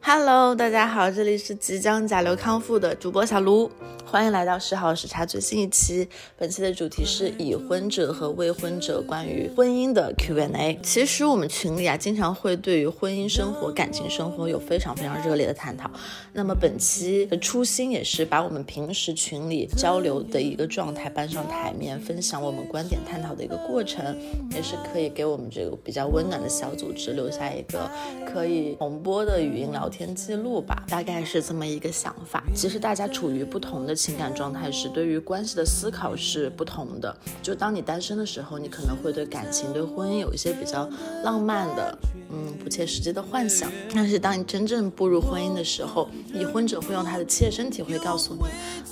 Hello，大家好，这里是即将甲流康复的主播小卢，欢迎来到十号时差最新一期。本期的主题是已婚者和未婚者关于婚姻的 Q&A。其实我们群里啊，经常会对于婚姻生活、感情生活有非常非常热烈的探讨。那么本期的初心也是把我们平时群里交流的一个状态搬上台面，分享我们观点探讨的一个过程，也是可以给我们这个比较温暖的小组织留下一个可以重播的语音聊。聊天记录吧，大概是这么一个想法。其实大家处于不同的情感状态是，对于关系的思考是不同的。就当你单身的时候，你可能会对感情、对婚姻有一些比较浪漫的、嗯不切实际的幻想。但是当你真正步入婚姻的时候，已婚者会用他的切身体会告诉你，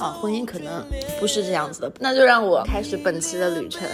啊，婚姻可能不是这样子的。那就让我开始本期的旅程。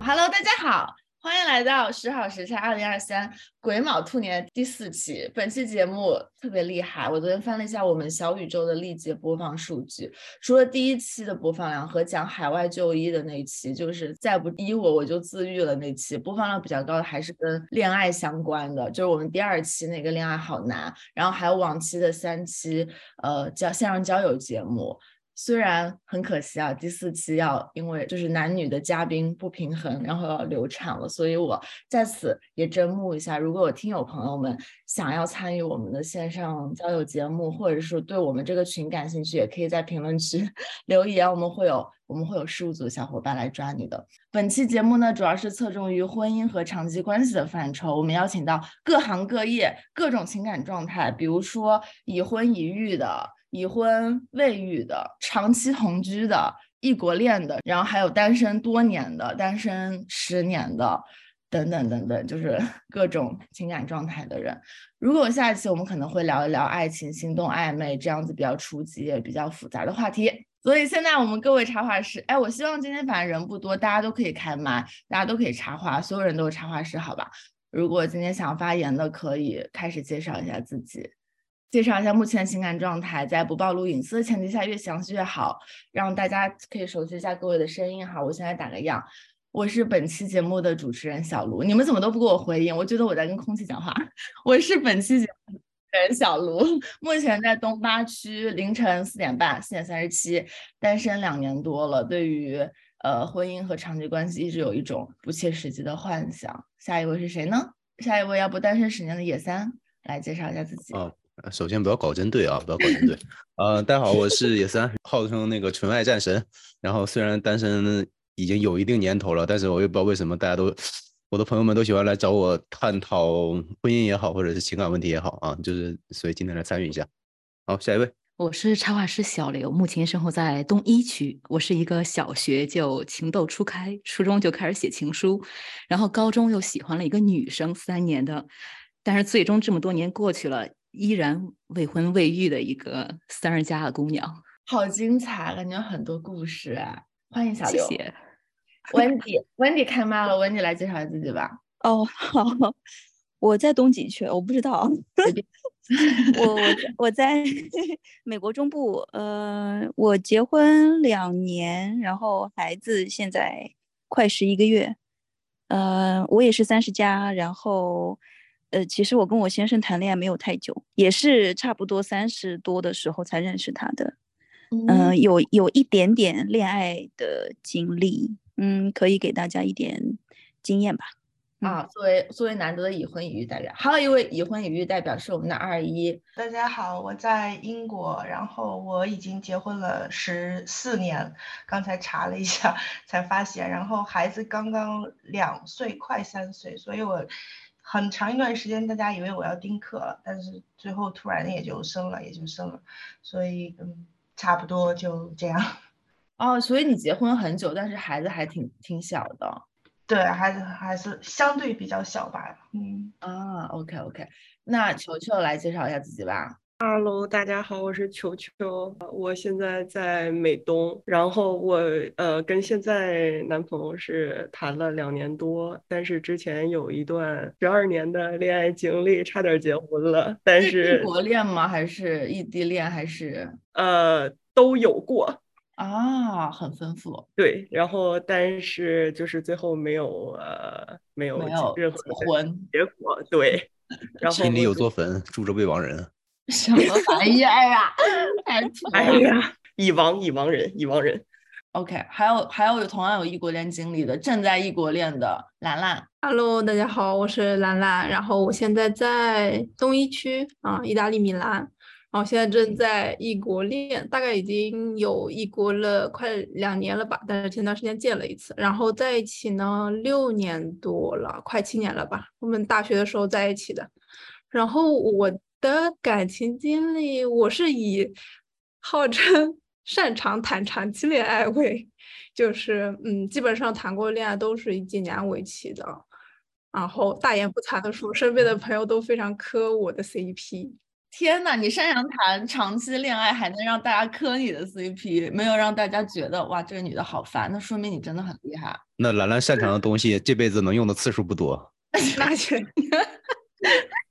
Hello，大家好。欢迎来到十好时差二零二三癸卯兔年第四期。本期节目特别厉害，我昨天翻了一下我们小宇宙的历届播放数据，除了第一期的播放量和讲海外就医的那一期，就是再不医我我就自愈了那期，播放量比较高的还是跟恋爱相关的，就是我们第二期那个恋爱好难，然后还有往期的三期，呃，交线上交友节目。虽然很可惜啊，第四期要因为就是男女的嘉宾不平衡，然后要流产了，所以我在此也征募一下，如果有听友朋友们想要参与我们的线上交友节目，或者说对我们这个群感兴趣，也可以在评论区 留言，我们会有我们会有事务组小伙伴来抓你的。本期节目呢，主要是侧重于婚姻和长期关系的范畴，我们邀请到各行各业、各种情感状态，比如说已婚已育的。已婚未育的、长期同居的、异国恋的，然后还有单身多年的、单身十年的，等等等等，就是 各种情感状态的人。如果下一期我们可能会聊一聊爱情、心动、暧昧这样子比较初级也比较复杂的话题。所以现在我们各位插画师，哎，我希望今天反正人不多，大家都可以开麦，大家都可以插话，所有人都是插画师，好吧？如果今天想发言的，可以开始介绍一下自己。介绍一下目前情感状态，在不暴露隐私的前提下，越详细越好，让大家可以熟悉一下各位的声音哈。我现在打个样，我是本期节目的主持人小卢，你们怎么都不给我回应？我觉得我在跟空气讲话。我是本期节目主持人小卢，目前在东八区，凌晨四点半，四点三十七，单身两年多了，对于呃婚姻和长期关系一直有一种不切实际的幻想。下一位是谁呢？下一位要不单身十年的野三来介绍一下自己。首先不要搞针对啊，不要搞针对。呃，大家好，我是野三，号称那个纯爱战神。然后虽然单身已经有一定年头了，但是我也不知道为什么大家都，我的朋友们都喜欢来找我探讨婚姻也好，或者是情感问题也好啊，就是所以今天来参与一下。好，下一位，我是插画师小刘，目前生活在东一区。我是一个小学就情窦初开，初中就开始写情书，然后高中又喜欢了一个女生三年的，但是最终这么多年过去了。依然未婚未育的一个三十加的姑娘，好精彩，感觉很多故事啊！欢迎小刘，谢谢。Wendy，Wendy 开麦了，Wendy 来介绍自己吧。哦，好，我在东几区，我不知道。我我我在 美国中部，呃，我结婚两年，然后孩子现在快十一个月，呃，我也是三十加，然后。呃，其实我跟我先生谈恋爱没有太久，也是差不多三十多的时候才认识他的。嗯，有有一点点恋爱的经历，嗯，可以给大家一点经验吧。啊，作为作为难得的已婚已育代表，还有一位已婚已育代表是我们的二一。大家好，我在英国，然后我已经结婚了十四年，刚才查了一下才发现，然后孩子刚刚两岁，快三岁，所以我。很长一段时间，大家以为我要丁克了，但是最后突然也就生了，也就生了，所以嗯，差不多就这样。哦，所以你结婚很久，但是孩子还挺挺小的。对，孩子还是相对比较小吧。嗯啊，OK OK，那球球来介绍一下自己吧。Hello，大家好，我是球球，我现在在美东，然后我呃跟现在男朋友是谈了两年多，但是之前有一段十二年的恋爱经历，差点结婚了，但是异国恋吗？还是异地恋？还是呃都有过。啊，很丰富。对，然后但是就是最后没有呃没有没有任何的结婚，结果，对，然后心里有座坟，住着未亡人。什么玩意儿啊？太土哎了。呀，已亡已亡人已亡人，OK，还有还有同样有异国恋经历的，正在异国恋的兰兰。Hello，大家好，我是兰兰，然后我现在在东一区啊，意大利米兰，然后现在正在异国恋，大概已经有异国了快两年了吧，但是前段时间见了一次，然后在一起呢六年多了，快七年了吧，我们大学的时候在一起的，然后我的感情经历，我是以号称擅长谈长期恋爱为，就是嗯，基本上谈过恋爱都是以几年为期的。然后大言不惭的说，身边的朋友都非常磕我的 CP。天呐，你擅长谈长期恋爱，还能让大家磕你的 CP，没有让大家觉得哇，这个女的好烦，那说明你真的很厉害。那兰兰擅长的东西，这辈子能用的次数不多。那确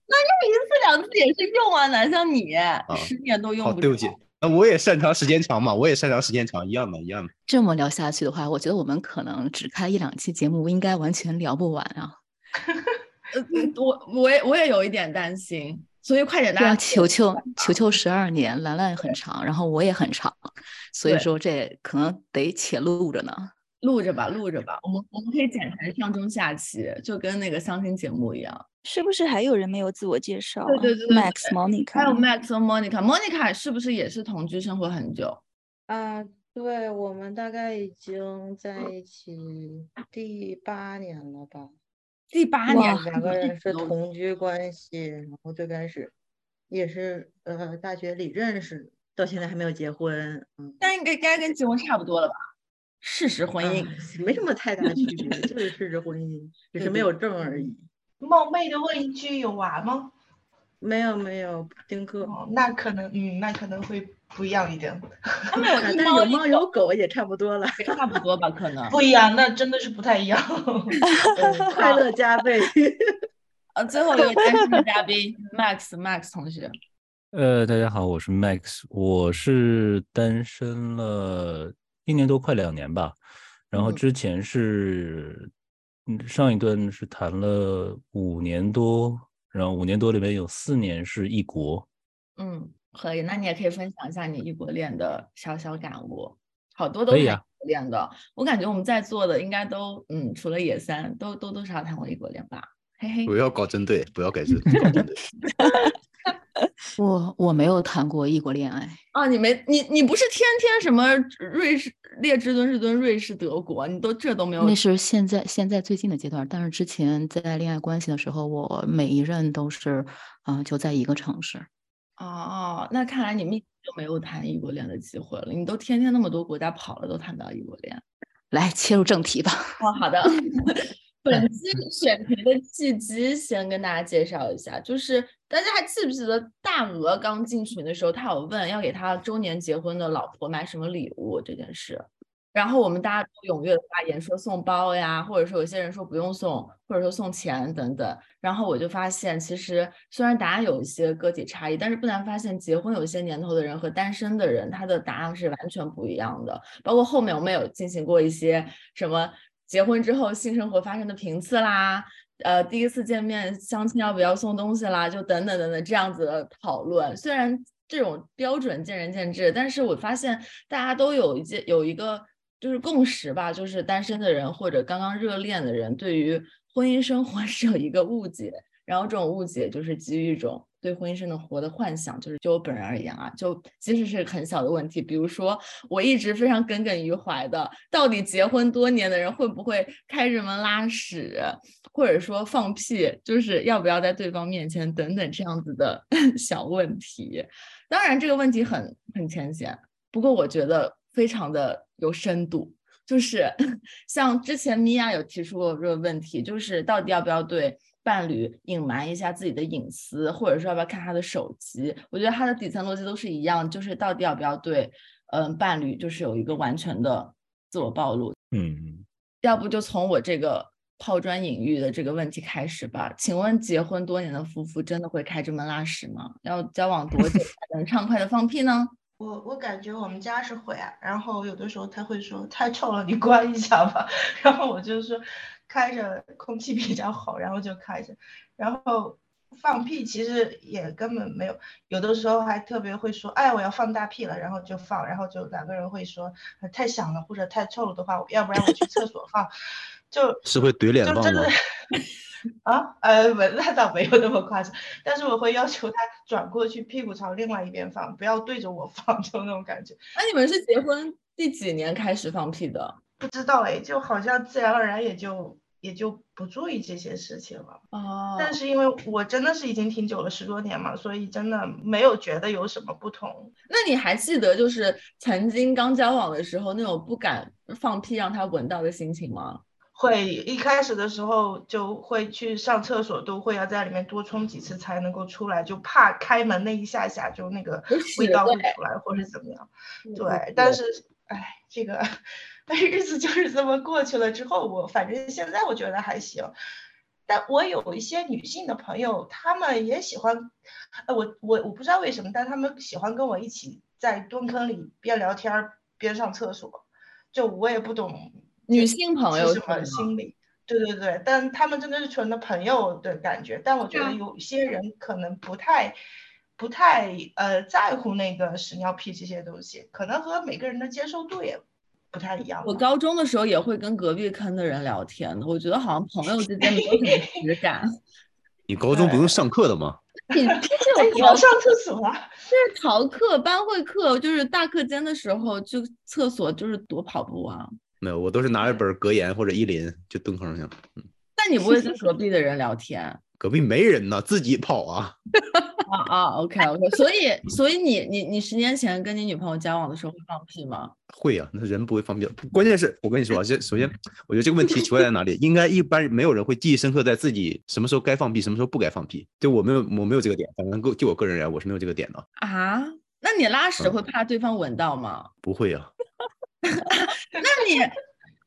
一次两次也是用啊，哪像你、十年都用好，不对不起。，那我也擅长时间长嘛，我也擅长时间长，一样的，一样的。这么聊下去的话，我觉得我们可能只开一两期节目，应该完全聊不完啊！呃，我我也我也有一点担心，所以快点大对啊，家球球球球十二年，兰兰很长，然后我也很长，所以说这可能得且录着呢。录着吧，录着吧，我们我们可以剪成上中下期，就跟那个相亲节目一样。是不是还有人没有自我介绍啊？对对对对 Max、Monica，还有 Max 和 Monica，Monica 是不是也是同居生活很久？啊，对，我们大概已经在一起第八年了吧？第八年，两个人是同居关系，然后最开始也是呃大学里认识，到现在还没有结婚，嗯，但应该该跟结婚差不多了吧？事实婚姻，啊没什么太大区别，就是事实婚姻，只是对对没有证而已。冒昧的问一句，有娃吗？没有没有丁哥，哦，那可能，嗯，那可能会不一样一点。他们有猫一但是有猫有狗也差不多了，差不多吧？可能。不一样，那真的是不太一样。嗯 快乐加倍。呃，最后一位单身的嘉宾 Max Max 同学，呃，大家好，我是 Max，我是单身了一年多，快两年吧。然后嗯之前是，嗯，上一段是谈了五年多，然后五年多里面有四年是异国。嗯，可以，那你也可以分享一下你异国恋的小小感悟。好多都是异可以啊国恋的，我感觉我们在座的应该都，嗯，除了野三，都多多少谈过异国恋吧？嘿嘿不。要搞针对，不要搞针对。我我没有谈过异国恋爱，啊，你没你你不是天天什么瑞士列支敦士敦、瑞士、德国，你都这都没有那是现在现在最近的阶段，但是之前在恋爱关系的时候，我每一任都是啊、就在一个城市。哦，那看来你们就没有谈异国恋的机会了。你都天天那么多国家跑了，都谈到异国恋。来切入正题吧。哦，好的。本期选题的契机，先跟大家介绍一下，就是大家还记不记得大鹅刚进群的时候，他有问要给他周年结婚的老婆买什么礼物这件事，然后我们大家都踊跃发言说送包呀，或者说有些人说不用送，或者说送钱等等。然后我就发现，其实虽然答案有一些个体差异，但是不难发现，结婚有些年头的人和单身的人，他的答案是完全不一样的。包括后面我们有进行过一些什么结婚之后性生活发生的频次啦，呃，第一次见面相亲要不要送东西啦，就等等等等这样子的讨论。虽然这种标准见仁见智，但是我发现大家都有一件有一个就是共识吧，就是单身的人或者刚刚热恋的人对于婚姻生活 是有一个误解，然后这种误解就是基于一种对婚姻生活的幻想，就是就我本人而言啊，就即使是很小的问题，比如说我一直非常耿耿于怀的，到底结婚多年的人会不会开着门拉屎，或者说放屁，就是要不要在对方面前等等这样子的 小问题。当然这个问题很很浅显，不过我觉得非常的有深度。就是 像之前米娅有提出过这个问题，就是到底要不要对伴侣隐瞒一下自己的隐私，或者说要不要看他的手机？我觉得他的底层逻辑都是一样，就是到底要不要对嗯伴侣就是有一个完全的自我暴露？嗯，要不就从我这个抛砖引玉的这个问题开始吧。请问结婚多年的夫妇真的会开这门拉屎吗？要交往多久才能畅快的放屁呢？我我感觉我们家是会啊，然后有的时候他会说太臭了，你关一下吧。然后我就说开着空气比较好，然后就开着。然后放屁其实也根本没有，有的时候还特别会说，哎，我要放大屁了，然后就放，然后就两个人会说太响了或者太臭了的话，要不然我去厕所放，就是会怼脸放吗？啊，呃，那倒没有那么夸张，但是我会要求他转过去，屁股朝另外一边放，不要对着我放，就那种感觉。那你们是结婚第几年开始放屁的？不知道哎，就好像自然而然也就也就不注意这些事情了。哦。但是因为我真的是已经挺久了，十多年嘛，所以真的没有觉得有什么不同。那你还记得就是曾经刚交往的时候那种不敢放屁让他闻到的心情吗？会一开始的时候就会去上厕所，都会要在里面多冲几次才能够出来，就怕开门那一下下就那个味道会出来，或者怎么样。对，但是哎，这个 日子就是这么过去了之后，我反正现在我觉得还行。但我有一些女性的朋友，她们也喜欢，呃，我我我不知道为什么，但她们喜欢跟我一起在蹲坑里边聊天边上厕所，就我也不懂。女性朋友什么心理？对对对，但她们真的是纯的朋友的感觉。但我觉得有些人可能不太、不太呃在乎那个屎尿屁这些东西，可能和每个人的接受度也不太一样。我高中的时候也会跟隔壁坑的人聊天的，我觉得好像朋友之间没有什么 实感。你高中不用上课的吗？你就是要上厕所啊？就是逃课、班会课，就是大课间的时候就厕所就是躲跑步啊。没有，我都是拿一本格言或者依林就蹲坑去了。嗯，但你不会跟隔壁的人聊天？隔壁没人呢，自己跑啊。啊啊，OK OK。所以，所以你你你十年前跟你女朋友交往的时候会放屁吗？会啊，那人不会放屁。关键是我跟你说啊，这首先，我觉得这个问题奇怪在哪里？应该一般没有人会记忆深刻在自己什么时候该放屁，什么时候不该放屁。就我没有，我没有这个点。反正就我个人而言，我是没有这个点的。啊？那你拉屎会怕对方闻到吗？不会啊。那你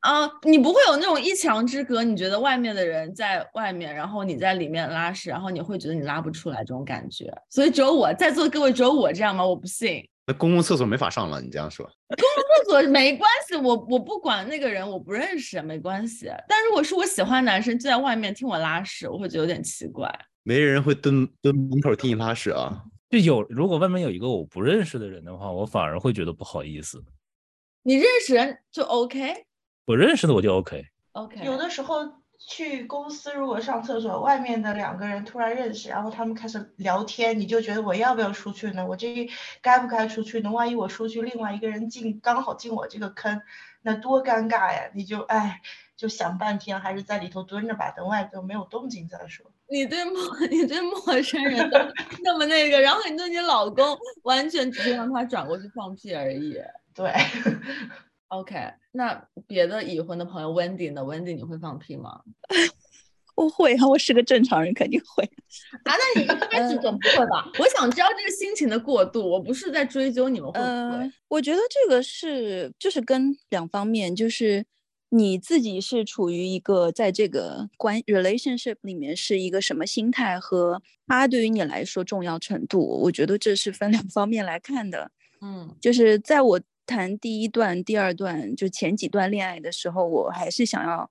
啊，你不会有那种一墙之隔？你觉得外面的人在外面，然后你在里面拉屎，然后你会觉得你拉不出来这种感觉？所以只有我在座各位只有我这样吗？我不信。那公共厕所没法上了，你这样说。公共厕所没关系，我我不管那个人，我不认识，没关系。但如果是我喜欢男生就在外面听我拉屎，我会觉得有点奇怪。没人会蹲蹲门口听你拉屎啊？就有如果外面有一个我不认识的人的话，我反而会觉得不好意思。你认识人就 OK，我认识的我就 OK。OK，有的时候去公司，如果上厕所，外面的两个人突然认识，然后他们开始聊天，你就觉得我要不要出去呢？我这该不该出去呢？万一我出去，另外一个人进刚好进我这个坑，那多尴尬呀！你就哎，就想半天，还是在里头蹲着吧，等外头没有动静再说。你对陌你对陌生人都那么那个，然后你对你老公完全只是让他转过去放屁而已。对，OK，那别的已婚的朋友 Wendy 呢？Wendy 你会放屁吗？我会啊，我是个正常人，肯定会。啊，那你一开始总不会吧？我想知道这个心情的过渡，我不是在追究你们会不会。我觉得这个是就是跟两方面，就是你自己是处于一个在这个关 relationship 里面是一个什么心态，和他对于你来说重要程度，我觉得这是分两方面来看的。嗯，就是在我。谈第一段、第二段，就前几段恋爱的时候，我还是想要，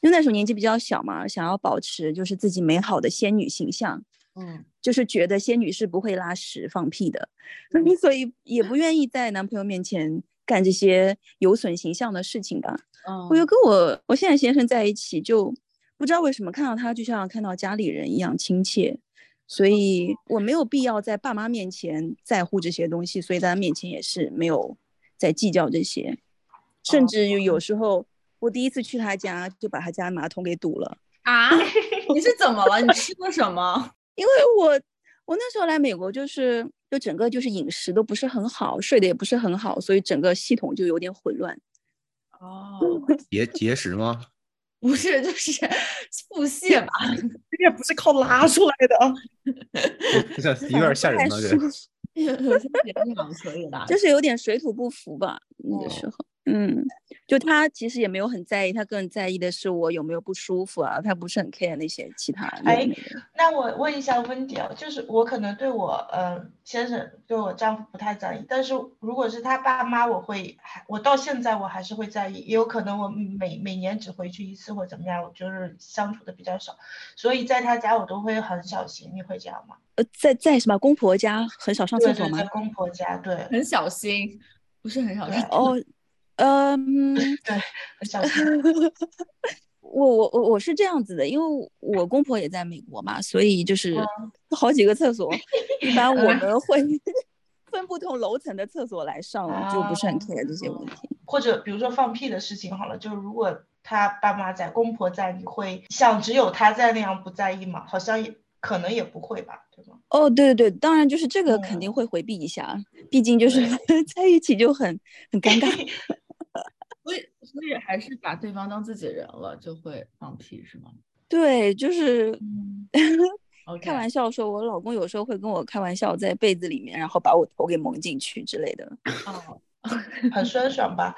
因为那时候年纪比较小嘛，想要保持就是自己美好的仙女形象，嗯，就是觉得仙女是不会拉屎放屁的，所以也不愿意在男朋友面前干这些有损形象的事情吧。嗯。我又跟我我现在先生在一起，就不知道为什么看到他就像看到家里人一样亲切，所以我没有必要在爸妈面前在乎这些东西，所以在他面前也是没有。在计较这些，甚至有时候我第一次去他家，就把他家马桶给堵了啊！你是怎么了？你吃了什么？因为我我那时候来美国，就是就整个就是饮食都不是很好，睡得也不是很好，所以整个系统就有点混乱。哦，节节食吗？不是，就是腹泻吧？这也不是靠拉出来的，有点吓人了，这。就是有点水土不服吧，那个时候。嗯，就他其实也没有很在意，他更在意的是我有没有不舒服啊，他不是很 care 那些其他的。哎，那我问一下温迪啊，就是我可能对我呃先生对我丈夫不太在意，但是如果是他爸妈，我会还我到现在我还是会在意，也有可能我每每年只回去一次或怎么样，我就是相处的比较少，所以在他家我都会很小心。你会这样吗？呃，在在什么公婆家很少上厕所吗？在公婆家，对，很小心，不是很小心哦。嗯，对。我 我我我是这样子的，因为我公婆也在美国嘛，所以就是好几个厕所，一般我 们会分不同楼层的厕所来上，就不是很 care 这些问题。或者比如说放屁的事情，好了，就是如果他爸妈在，公婆在，你会像只有他在那样不在意吗？好像也可能也不会吧，对吗？哦，对对对，当然就是这个肯定会回避一下，毕竟就是在一起就很很尴尬。所以，还是把对方当自己人了，就会放屁，是吗？对，就是 开玩笑说，我老公有时候会跟我开玩笑，在被子里面，然后把我头给蒙进去之类的。哦，很酸爽吧？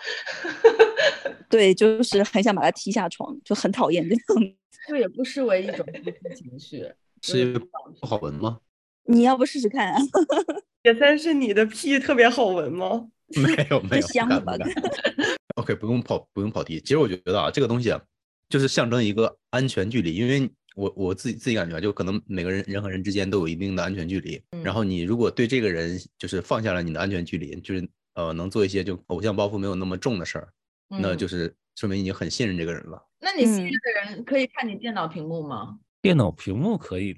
对，就是很想把他踢下床，就很讨厌这种。这也不失为一种情绪，是不好闻吗？你要不试试看啊？野三是你的屁特别好闻吗？没有，没有，香吧？OK，不用跑，不用跑题。其实我觉得啊，这个东西啊，就是象征一个安全距离。因为我我自己自己感觉，就可能每个人人和人之间都有一定的安全距离。然后你如果对这个人就是放下了你的安全距离，就是呃能做一些就偶像包袱没有那么重的事儿，那就是说明已经很信任这个人了。那你信任的人可以看你电脑屏幕吗？电脑屏幕可以，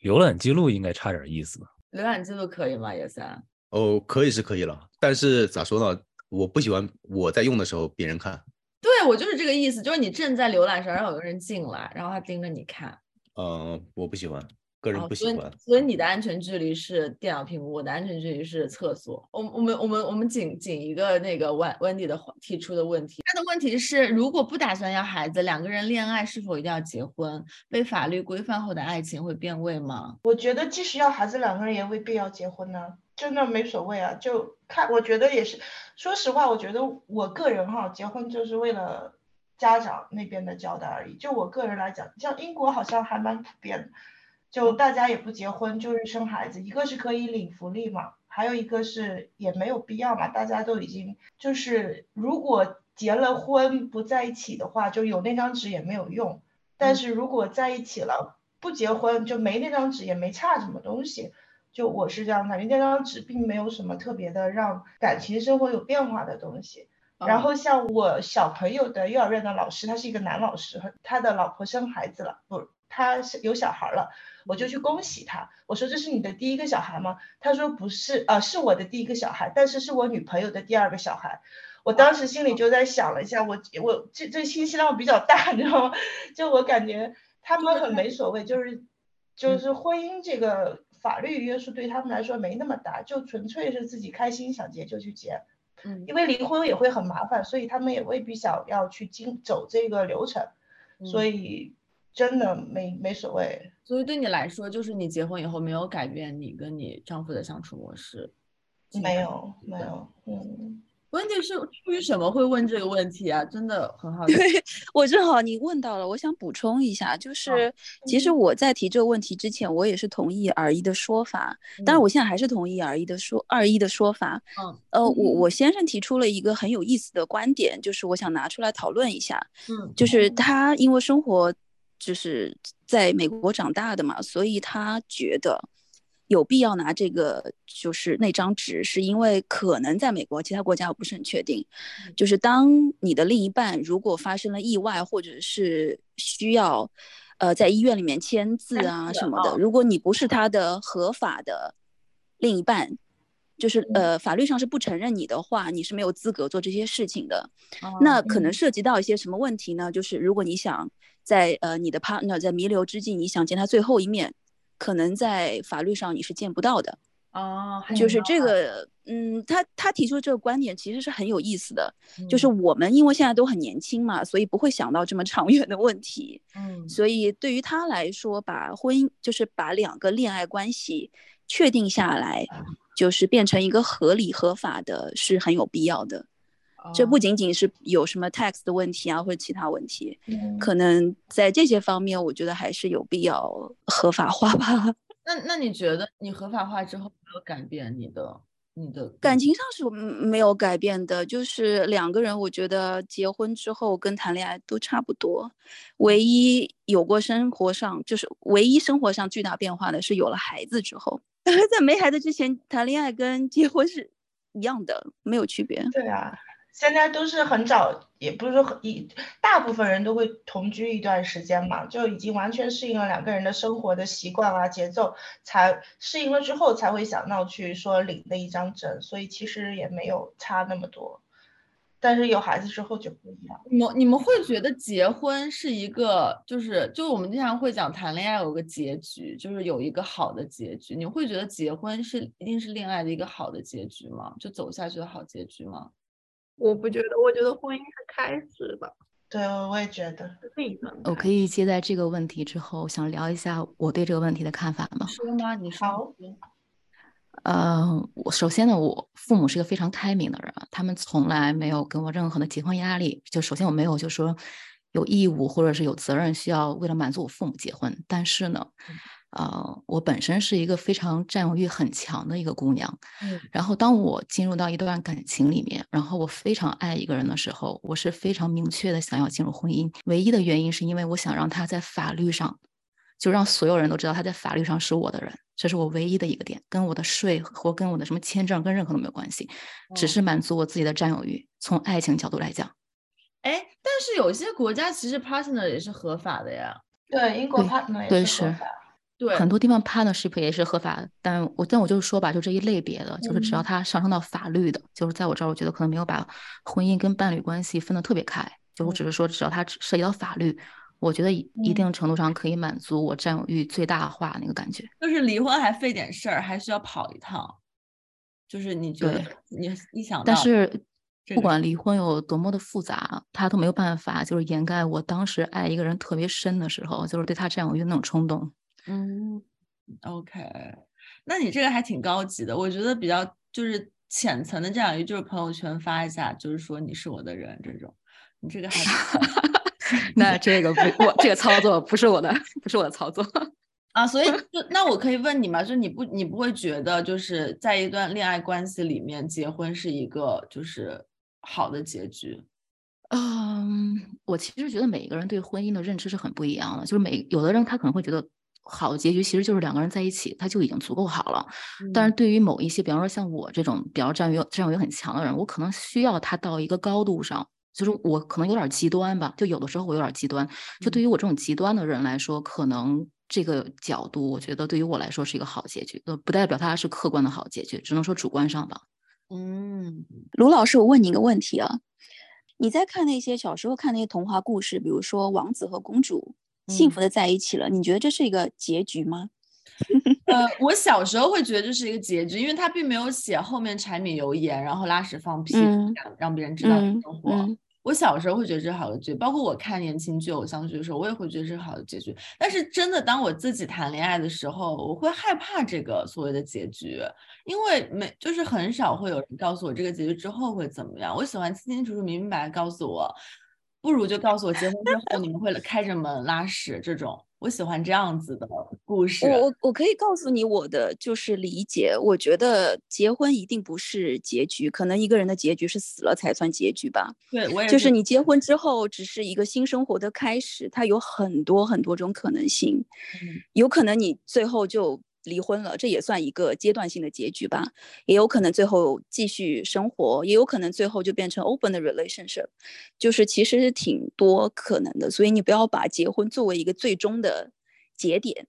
浏览记录应该差点意思吧？浏览记录可以吗？叶三？哦，可以是可以了，但是咋说呢？我不喜欢我在用的时候别人看，对我就是这个意思，就是你正在浏览上，然后有个人进来，然后他盯着你看。嗯，我不喜欢，个人不喜欢。所以你的安全距离是电脑屏幕，我的安全距离是厕所。我我们我们我们仅仅一个那个温温迪的提出的问题，他的问题是：如果不打算要孩子，两个人恋爱是否一定要结婚？被法律规范后的爱情会变味吗？我觉得即使要孩子，两个人也未必要结婚呢。真的没所谓啊，就看我觉得也是。说实话，我觉得我个人哈，结婚就是为了家长那边的交代而已。就我个人来讲，像英国好像还蛮普遍的，就大家也不结婚，就是生孩子。一个是可以领福利嘛，还有一个是也没有必要嘛。大家都已经就是如果结了婚不在一起的话，就有那张纸也没有用。但是如果在一起了，不结婚就没那张纸也没差什么东西。就我是这样感觉，那张纸并没有什么特别的让感情生活有变化的东西。然后像我小朋友的幼儿园的老师，他是一个男老师，他的老婆生孩子了，不，他是有小孩了，我就去恭喜他。我说这是你的第一个小孩吗？他说不是，呃，是我的第一个小孩，但是是我女朋友的第二个小孩。我当时心里就在想了一下，我我这这信息量比较大，你知道吗？就我感觉他们很没所谓，就是就是婚姻这个。法律约束对他们来说没那么大，就纯粹是自己开心想结就去结，嗯，因为离婚也会很麻烦，所以他们也未必想要去经走这个流程，所以真的没没所谓。所以对你来说，就是你结婚以后没有改变你跟你丈夫的相处模式，没有没有，嗯。问题是出于什么会问这个问题啊？真的很好。对 我正好你问到了，我想补充一下，就是其实我在提这个问题之前，我也是同意二一的说法，当然我现在还是同意二一的说二一的说法。嗯，呃，我我先生提出了一个很有意思的观点，就是我想拿出来讨论一下。嗯，就是他因为生活就是在美国长大的嘛，所以他觉得。有必要拿这个，就是那张纸，是因为可能在美国其他国家我不是很确定，就是当你的另一半如果发生了意外，或者是需要，呃，在医院里面签字啊什么的，如果你不是他的合法的另一半，就是呃法律上是不承认你的话，你是没有资格做这些事情的。那可能涉及到一些什么问题呢？就是如果你想在呃你的 partner 在弥留之际，你想见他最后一面。可能在法律上你是见不到的。哦，就是这个，嗯，他他提出这个观点其实是很有意思的，就是我们因为现在都很年轻嘛，所以不会想到这么长 远的问题，嗯，所以对于他来说，把婚姻就是把两个恋爱关系确定下来，就是变成一个合理合法的，是很有必要的。这不仅仅是有什么 tax 的问题啊，或者其他问题，嗯。可能在这些方面，我觉得还是有必要合法化吧。那那你觉得你合法化之后没有改变你的你的感情上是嗯没有改变的，就是两个人，我觉得结婚之后跟谈恋爱都差不多，唯一有过生活上就是唯一生活上巨大变化的是有了孩子之后，在没孩子之前谈恋爱跟结婚是一样的，没有区别。对啊，现在都是很早，也不是说很一，大部分人都会同居一段时间嘛，就已经完全适应了两个人的生活的习惯啊、节奏，才适应了之后才会想到去说领那一张证，所以其实也没有差那么多。但是有孩子之后就不一样。你们你们会觉得结婚是一个，就是就我们经常会讲谈恋爱有个结局，就是有一个好的结局。你会觉得结婚是一定是恋爱的一个好的结局吗？就走下去的好结局吗？我不觉得，我觉得婚姻是开始吧，对，我也觉得。是另一段我可以接在这个问题之后，想聊一下我对这个问题的看法吗？说吗？你说。好呃，我首先呢，我父母是一个非常开明的人，他们从来没有给我任何的结婚压力。就首先我没有就说有义务或者是有责任需要为了满足我父母结婚。但是呢，呃，我本身是一个非常占有欲很强的一个姑娘。嗯然后当我进入到一段感情里面，然后我非常爱一个人的时候，我是非常明确的想要进入婚姻。唯一的原因是因为我想让他在法律上。就让所有人都知道他在法律上是我的人，这是我唯一的一个点，跟我的税或跟我的什么签证跟任何都没有关系，只哦是满足我自己的占有欲。从爱情角度来讲，哎，但是有些国家其实 partner 也是合法的呀。对，英国 partner 也是合法。对，很多地方 partnership 也是合法，但我但我就是说吧，就这一类别的，就是只要嗯它上升到法律的，就是在我这儿，我觉得可能没有把婚姻跟伴侣关系分得特别开，就我只是说，只要它涉及到法律，我觉得一定程度上可以满足我占有欲最大化那个感觉。就是离婚还费点事儿，还需要跑一趟。就是你觉得对你一想到，但是不管离婚有多么的复杂，他都没有办法就是掩盖我当时爱一个人特别深的时候，就是对他占有欲那种冲动。嗯，OK，那你这个还挺高级的，我觉得比较就是浅层的这样一，就是朋友圈发一下，就是说你是我的人这种，你这个还 那这个不，我这个操作不是我的，不是我的操作。啊，所以就那我可以问你吗？就你不你不会觉得就是在一段恋爱关系里面结婚是一个就是好的结局？嗯，我其实觉得每一个人对婚姻的认知是很不一样的，就是每有的人他可能会觉得好的结局其实就是两个人在一起，他就已经足够好了。但是对于某一些，比方说像我这种比较占有占有欲很强的人，我可能需要他到一个高度上，就是我可能有点极端吧，就有的时候我有点极端。就对于我这种极端的人来说，可能这个角度，我觉得对于我来说是一个好结局，呃，不代表它是客观的好结局，只能说主观上吧。嗯，卢老师，我问你一个问题啊，你在看那些小时候看那些童话故事，比如说王子和公主幸福的在一起了，你觉得这是一个结局吗？呃，我小时候会觉得这是一个结局，因为他并没有写后面柴米油盐，然后拉屎放屁，嗯让让别人知道你嗯生活。嗯我小时候会觉得这是好的结局，包括我看言情剧、偶像剧的时候，我也会觉得这是好的结局。但是真的，当我自己谈恋爱的时候，我会害怕这个所谓的结局，因为没就是很少会有人告诉我这个结局之后会怎么样。我喜欢清清楚楚、明明白白告诉我，不如就告诉我结婚之后你们会开着门拉屎这种，我喜欢这样子的故事。我我我可以告诉你我的就是理解，我觉得结婚一定不是结局，可能一个人的结局是死了才算结局吧。对我也就是你结婚之后只是一个新生活的开始，它有很多很多种可能性，嗯有可能你最后就离婚了，这也算一个阶段性的结局吧。也有可能最后继续生活，也有可能最后就变成 open 的 relationship，就是其实挺多可能的。所以你不要把结婚作为一个最终的节点。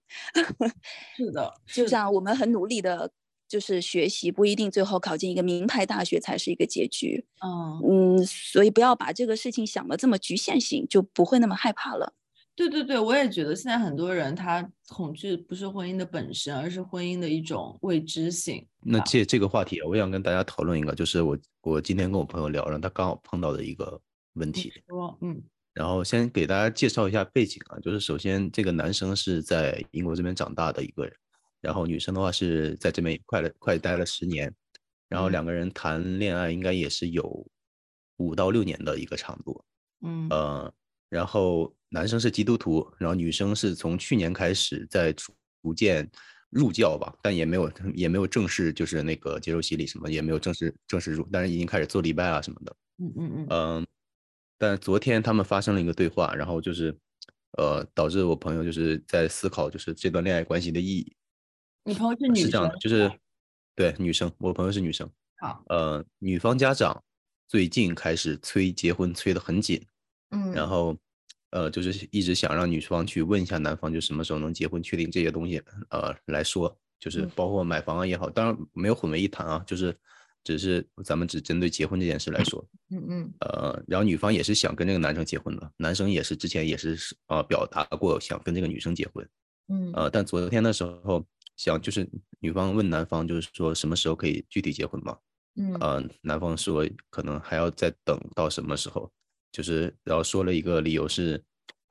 是的，就像我们很努力的，就是学习，不一定最后考进一个名牌大学才是一个结局。嗯，嗯，所以不要把这个事情想的这么局限性，就不会那么害怕了。对对对，我也觉得现在很多人他恐惧不是婚姻的本身，而是婚姻的一种未知性。那借这个话题，我想跟大家讨论一个，就是我我今天跟我朋友聊，然后他刚好碰到的一个问题。说，嗯然后先给大家介绍一下背景啊，就是首先这个男生是在英国这边长大的一个人，然后女生的话是在这边快了快待了十年，然后嗯两个人谈恋爱应该也是有五到六年的一个长度。嗯呃，然后男生是基督徒，然后女生是从去年开始在逐逐渐入教吧，但也没有也没有正式就是那个接受洗礼什么，也没有正式正式入，但是已经开始做礼拜啊什么的。嗯嗯嗯嗯，但是昨天他们发生了一个对话，然后就是呃导致我朋友就是在思考就是这段恋爱关系的意义。你朋友是女生是这样的，就是对女生，我朋友是女生。好，呃，女方家长最近开始催结婚，催得很紧，嗯，然后呃，就是一直想让女方去问一下男方，就什么时候能结婚，确定这些东西，呃来说，就是嗯。包括买房啊也好，当然没有混为一谈啊，就是只是咱们只针对结婚这件事来说，嗯嗯呃，然后女方也是想跟这个男生结婚的，男生也是之前也是呃表达过想跟这个女生结婚，嗯。呃，但昨天的时候想就是女方问男方，就是说什么时候可以具体结婚嘛？嗯。呃，男方说可能还要再等到什么时候，就是然后说了一个理由是，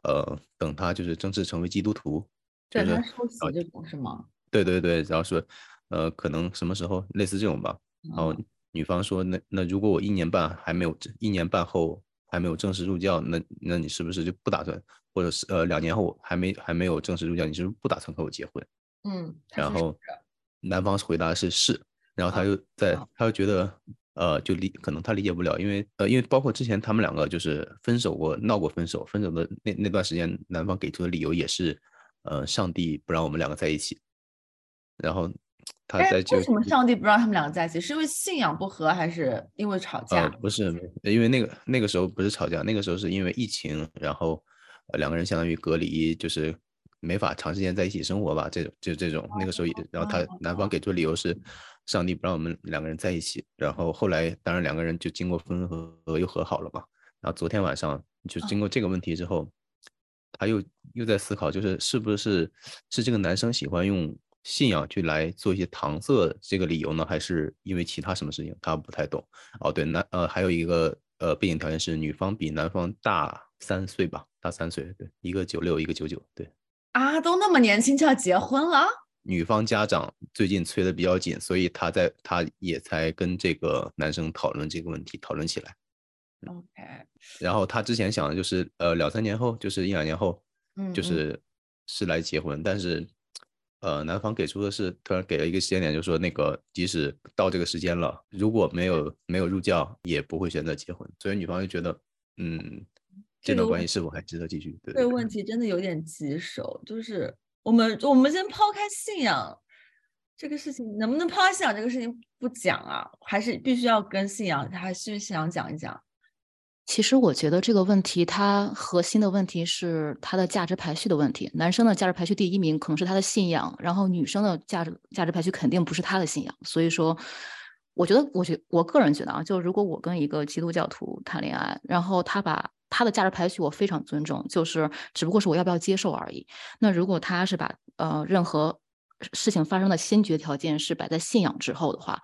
呃，等他就是正式成为基督徒，就对是他受洗这种是吗？对对对，然后说，呃，可能什么时候类似这种吧。然后嗯女方说，那那如果我一年半还没有一年半后还没有正式入教，那那你是不是就不打算，或者是呃两年后还没还没有正式入教，你是不是不打算和我结婚？嗯，然后男方回答是是，然后他又在他又觉得呃就理可能他理解不了，因为呃因为包括之前他们两个就是分手过闹过分手，分手的那那段时间，男方给出的理由也是呃上帝不让我们两个在一起，然后他哎在就为什么上帝不让他们两个在一起？是因为信仰不合，还是因为吵架？呃不是因为那个那个时候不是吵架，那个时候是因为疫情，然后呃两个人相当于隔离，就是没法长时间在一起生活吧，这种就这种那个时候也，然后他男方给出的理由是上帝不让我们两个人在一起，然后后来当然两个人就经过分合又和好了嘛，然后昨天晚上就经过这个问题之后，他又又在思考，就是是不是是这个男生喜欢用信仰去来做一些搪塞这个理由呢，还是因为其他什么事情？他不太懂。哦，对，男呃还有一个呃背景条件是女方比男方大三岁吧，大三岁，对，一个九六，一个九九，对。啊，都那么年轻就要结婚了？女方家长最近催的比较紧，所以他在他也才跟这个男生讨论这个问题，讨论起来。OK，然后他之前想的就是呃两三年后，就是一两年后，就是是来结婚，但是呃男方给出的是突然给了一个时间点，就说那个即使到这个时间了，如果没有没有入教，也不会选择结婚，所以女方就觉得嗯这段关系是否还值得继续？对这个问题真的有点棘手，就是我们我们先抛开信仰这个事情，能不能抛开信仰这个事情不讲啊？还是必须要跟信仰，还是信仰讲一讲？其实我觉得这个问题，它核心的问题是它的价值排序的问题。男生的价值排序第一名可能是他的信仰，然后女生的价值价值排序肯定不是他的信仰。所以说，我觉得，我觉我个人觉得啊，就如果我跟一个基督教徒谈恋爱，然后他把他的价值排序我非常尊重，就是只不过是我要不要接受而已。那如果他是把呃任何事情发生的先决条件是摆在信仰之后的话，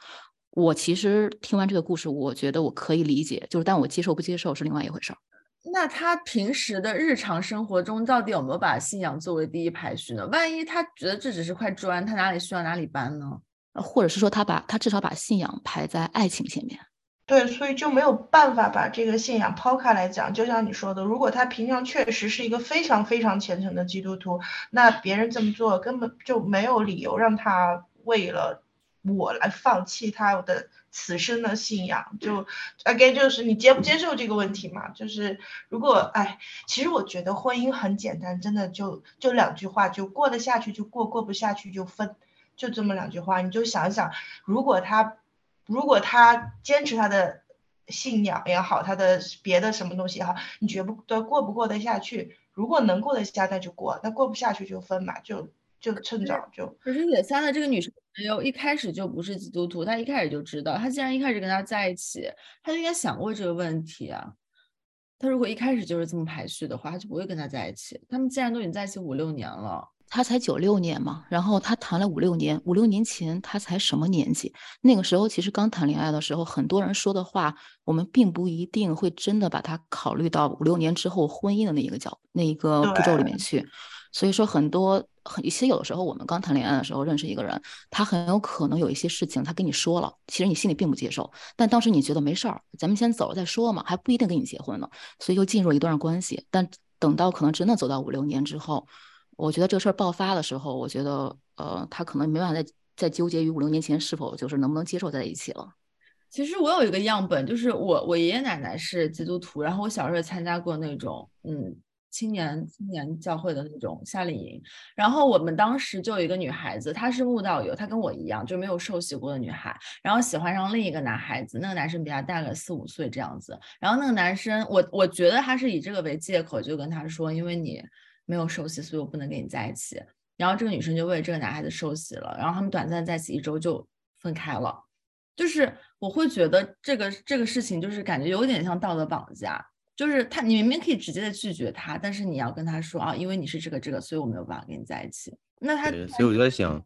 我其实听完这个故事，我觉得我可以理解，就是但我接受不接受是另外一回事儿。那他平时的日常生活中，到底有没有把信仰作为第一排序呢？万一他觉得这只是块砖，他哪里需要哪里搬呢？呃或者是说他把他至少把信仰排在爱情前面。对，所以就没有办法把这个信仰抛开来讲。就像你说的，如果他平常确实是一个非常非常虔诚的基督徒，那别人这么做根本就没有理由让他为了我来放弃他的此生的信仰。就 again 就是你接不接受这个问题嘛？就是如果哎，其实我觉得婚姻很简单，真的就就两句话，就过得下去就过，过不下去就分，就这么两句话。你就想想，如果他。如果他坚持他的信仰也好，他的别的什么东西也好，你觉不得过不过得下去？如果能过得下，那就过；那过不下去就分嘛，就就趁早就。可是野三的这个女生朋友一开始就不是基督徒，她一开始就知道，她既然一开始跟他在一起，她就应该想过这个问题啊。她如果一开始就是这么排序的话，她就不会跟他在一起。他们既然都已经在一起五六年了，他才九六年嘛，然后他谈了五六年，五六年前他才什么年纪？那个时候其实刚谈恋爱的时候，很多人说的话，我们并不一定会真的把它考虑到五六年之后婚姻的那一个角那一个步骤里面去。所以说很多很，其实有的时候我们刚谈恋爱的时候认识一个人，他很有可能有一些事情他跟你说了，其实你心里并不接受，但当时你觉得没事儿，咱们先走了再说嘛，还不一定跟你结婚呢，所以就进入一段关系。但等到可能真的走到五六年之后。我觉得这个事儿爆发的时候，我觉得，呃，他可能没办法再再纠结于五六年前是否就是能不能接受在一起了。其实我有一个样本，就是我我爷爷奶奶是基督徒，然后我小时候参加过那种嗯青年青年教会的那种夏令营，然后我们当时就有一个女孩子，她是慕道友，她跟我一样就没有受洗过的女孩，然后喜欢上另一个男孩子，那个男生比她大个四五岁这样子，然后那个男生我我觉得他是以这个为借口就跟她说，因为你。没有受洗，所以我不能跟你在一起。然后这个女生就为这个男孩子受洗了，然后他们短暂在一起一周就分开了。就是我会觉得这个这个事情就是感觉有点像道德绑架，就是他你明明可以直接的拒绝他，但是你要跟他说啊，因为你是这个这个，所以我没有办法跟你在一起。那他所以我就在想，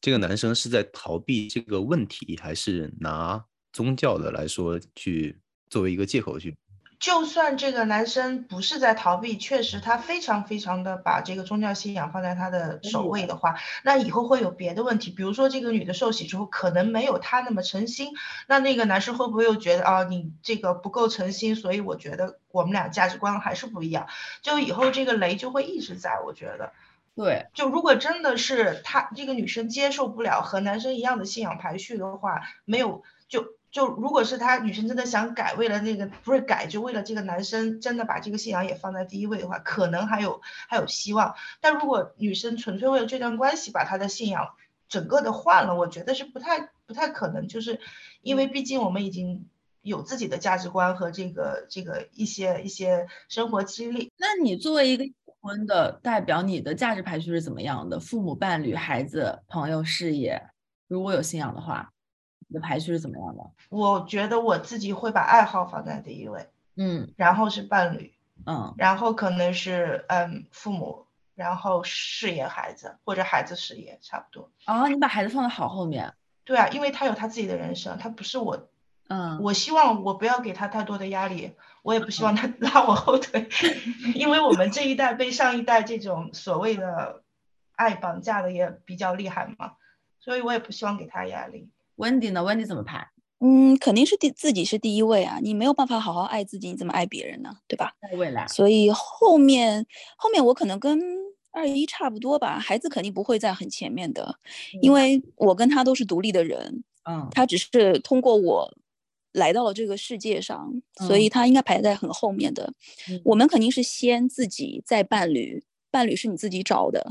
这个男生是在逃避这个问题，还是拿宗教的来说去作为一个借口去？就算这个男生不是在逃避，确实他非常非常的把这个宗教信仰放在他的首位的话，那以后会有别的问题。比如说这个女的受洗之后，可能没有他那么诚心，那那个男生会不会又觉得啊，你这个不够诚心，所以我觉得我们俩价值观还是不一样，就以后这个雷就会一直在。我觉得，对，就如果真的是他这个女生接受不了和男生一样的信仰排序的话，没有就。就如果是他女生真的想改，为了那个不是改，就为了这个男生真的把这个信仰也放在第一位的话，可能还有还有希望。但如果女生纯粹为了这段关系把她的信仰整个的换了，我觉得是不太不太可能。就是因为毕竟我们已经有自己的价值观和这个这个一些一些生活经历。那你作为一个已婚的代表，你的价值排序是怎么样的？父母、伴侣、孩子、朋友、事业，如果有信仰的话。你的排序是怎么样的？我觉得我自己会把爱好放在第一位，嗯，然后是伴侣，嗯，然后可能是嗯父母，然后事业、孩子或者孩子事业差不多。哦，你把孩子放在好后面。对啊，因为他有他自己的人生，他不是我，嗯，我希望我不要给他太多的压力，我也不希望他 拉我后腿，因为我们这一代被上一代这种所谓的爱绑架的也比较厉害嘛，所以我也不希望给他压力。Wendy 呢？Wendy 怎么排？嗯，肯定是第自己是第一位啊！你没有办法好好爱自己，你怎么爱别人呢？对吧？爱未来。所以后面后面我可能跟二一差不多吧，孩子肯定不会在很前面的，因为我跟他都是独立的人，嗯，他只是通过我来到了这个世界上，所以他应该排在很后面的。我们肯定是先自己再伴侣，伴侣是你自己找的，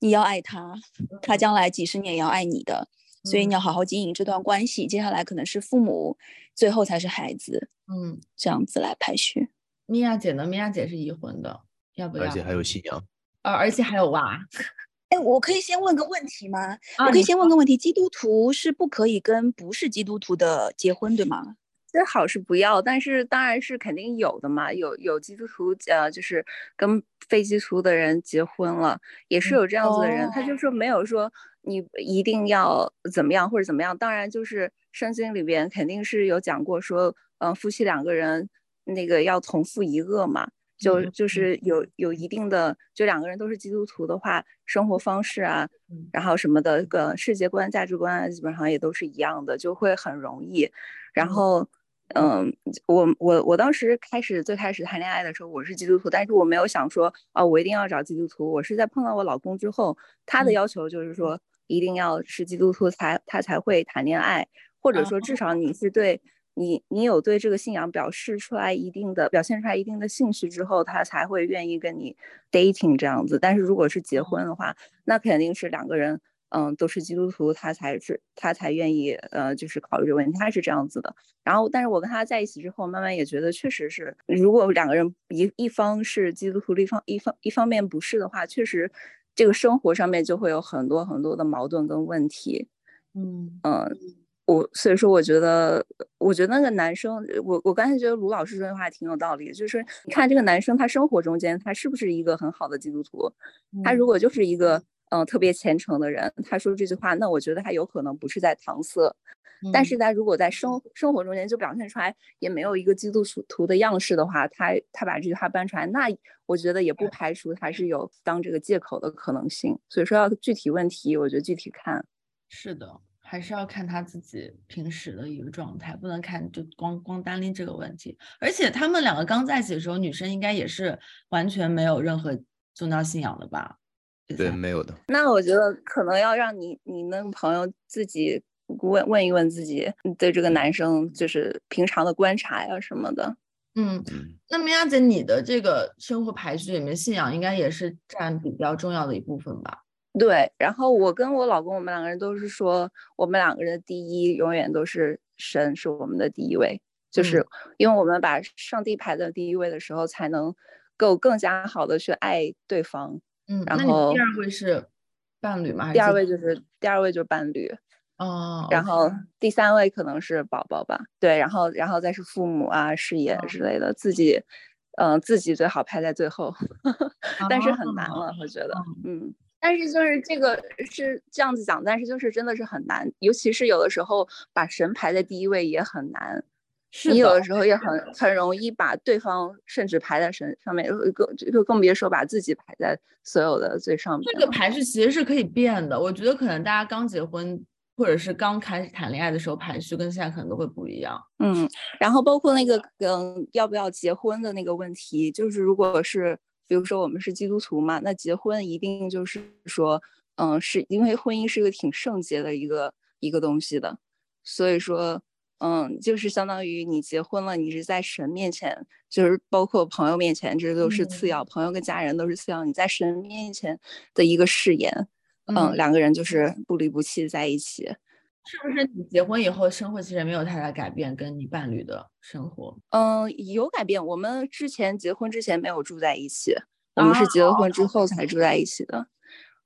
你要爱他，他将来几十年也要爱你的。所以你要好好经营这段关系，接下来可能是父母，最后才是孩子，嗯，这样子来排序。米娅姐呢？米娅姐是已婚的，要不要？而且还有信仰，呃，而且还有娃。哎，我可以先问个问题吗？我可以先问个问题：基督徒是不可以跟不是基督徒的结婚，对吗？最好是不要，但是当然是肯定有的嘛。有有基督徒呃，就是跟非基督徒的人结婚了，也是有这样子的人。他就说没有说。你一定要怎么样或者怎么样？当然，就是圣经里边肯定是有讲过说，嗯，夫妻两个人那个要同父一恶嘛，就就是有有一定的，就两个人都是基督徒的话，生活方式啊，然后什么的个世界观、价值观啊，基本上也都是一样的，就会很容易。然后，嗯，我我我当时开始最开始谈恋爱的时候，我是基督徒，但是我没有想说啊，我一定要找基督徒。我是在碰到我老公之后，他的要求就是说。一定要是基督徒才他才会谈恋爱，或者说至少你是对你你有对这个信仰表示出来一定的表现出来一定的兴趣之后，他才会愿意跟你 dating 这样子。但是如果是结婚的话，那肯定是两个人嗯都是基督徒，他才是他才愿意呃就是考虑这个问题，他是这样子的。然后，但是我跟他在一起之后，慢慢也觉得确实是，如果两个人一一方是基督徒，一方一方一方面不是的话，确实。这个生活上面就会有很多很多的矛盾跟问题，嗯嗯，我所以说，我觉得，我觉得那个男生，我我刚才觉得卢老师说的话挺有道理，就是你看这个男生他生活中间他是不是一个很好的基督徒？他如果就是一个嗯特别虔诚的人，他说这句话，那我觉得他有可能不是在搪塞。但是他如果在生生活中间就表现出来也没有一个基督徒的样式的话，他他把这句话搬出来，那我觉得也不排除他是有当这个借口的可能性。所以说要具体问题，我觉得具体看。是的，还是要看他自己平时的一个状态，不能看就光光单拎这个问题。而且他们两个刚在一起的时候，女生应该也是完全没有任何宗教信仰的吧？对，没有的。那我觉得可能要让你你那个朋友自己。问问一问自己对这个男生就是平常的观察呀什么的。嗯，那米娅姐，你的这个生活排序里面，信仰应该也是占比较重要的一部分吧？对。然后我跟我老公，我们两个人都是说，我们两个人的第一永远都是神是我们的第一位，就是因为我们把上帝排在第一位的时候，才能够更加好的去爱对方。嗯，然后第二位是伴侣吗？第二位就是第二位就是伴侣。哦，然后第三位可能是宝宝吧，对，然后然后再是父母啊、事业之类的，自己，嗯，自己最好排在最后，但是很难了，我觉得，嗯，但是就是这个是这样子讲，但是就是真的是很难，尤其是有的时候把神排在第一位也很难，你有的时候也很很容易把对方甚至排在神上面，更就更别说把自己排在所有的最上面。这个排序其实是可以变的，我觉得可能大家刚结婚。或者是刚开始谈恋爱的时候排序跟现在可能都会不一样，嗯，然后包括那个嗯要不要结婚的那个问题，就是如果是比如说我们是基督徒嘛，那结婚一定就是说，嗯，是因为婚姻是一个挺圣洁的一个一个东西的，所以说，嗯，就是相当于你结婚了，你是在神面前，就是包括朋友面前，这都是次要，朋友跟家人都是次要，你在神面前的一个誓言。嗯，两个人就是不离不弃在一起，是不是？你结婚以后生活其实没有太大改变，跟你伴侣的生活？嗯，有改变。我们之前结婚之前没有住在一起，我们是结了婚之后才住在一起的。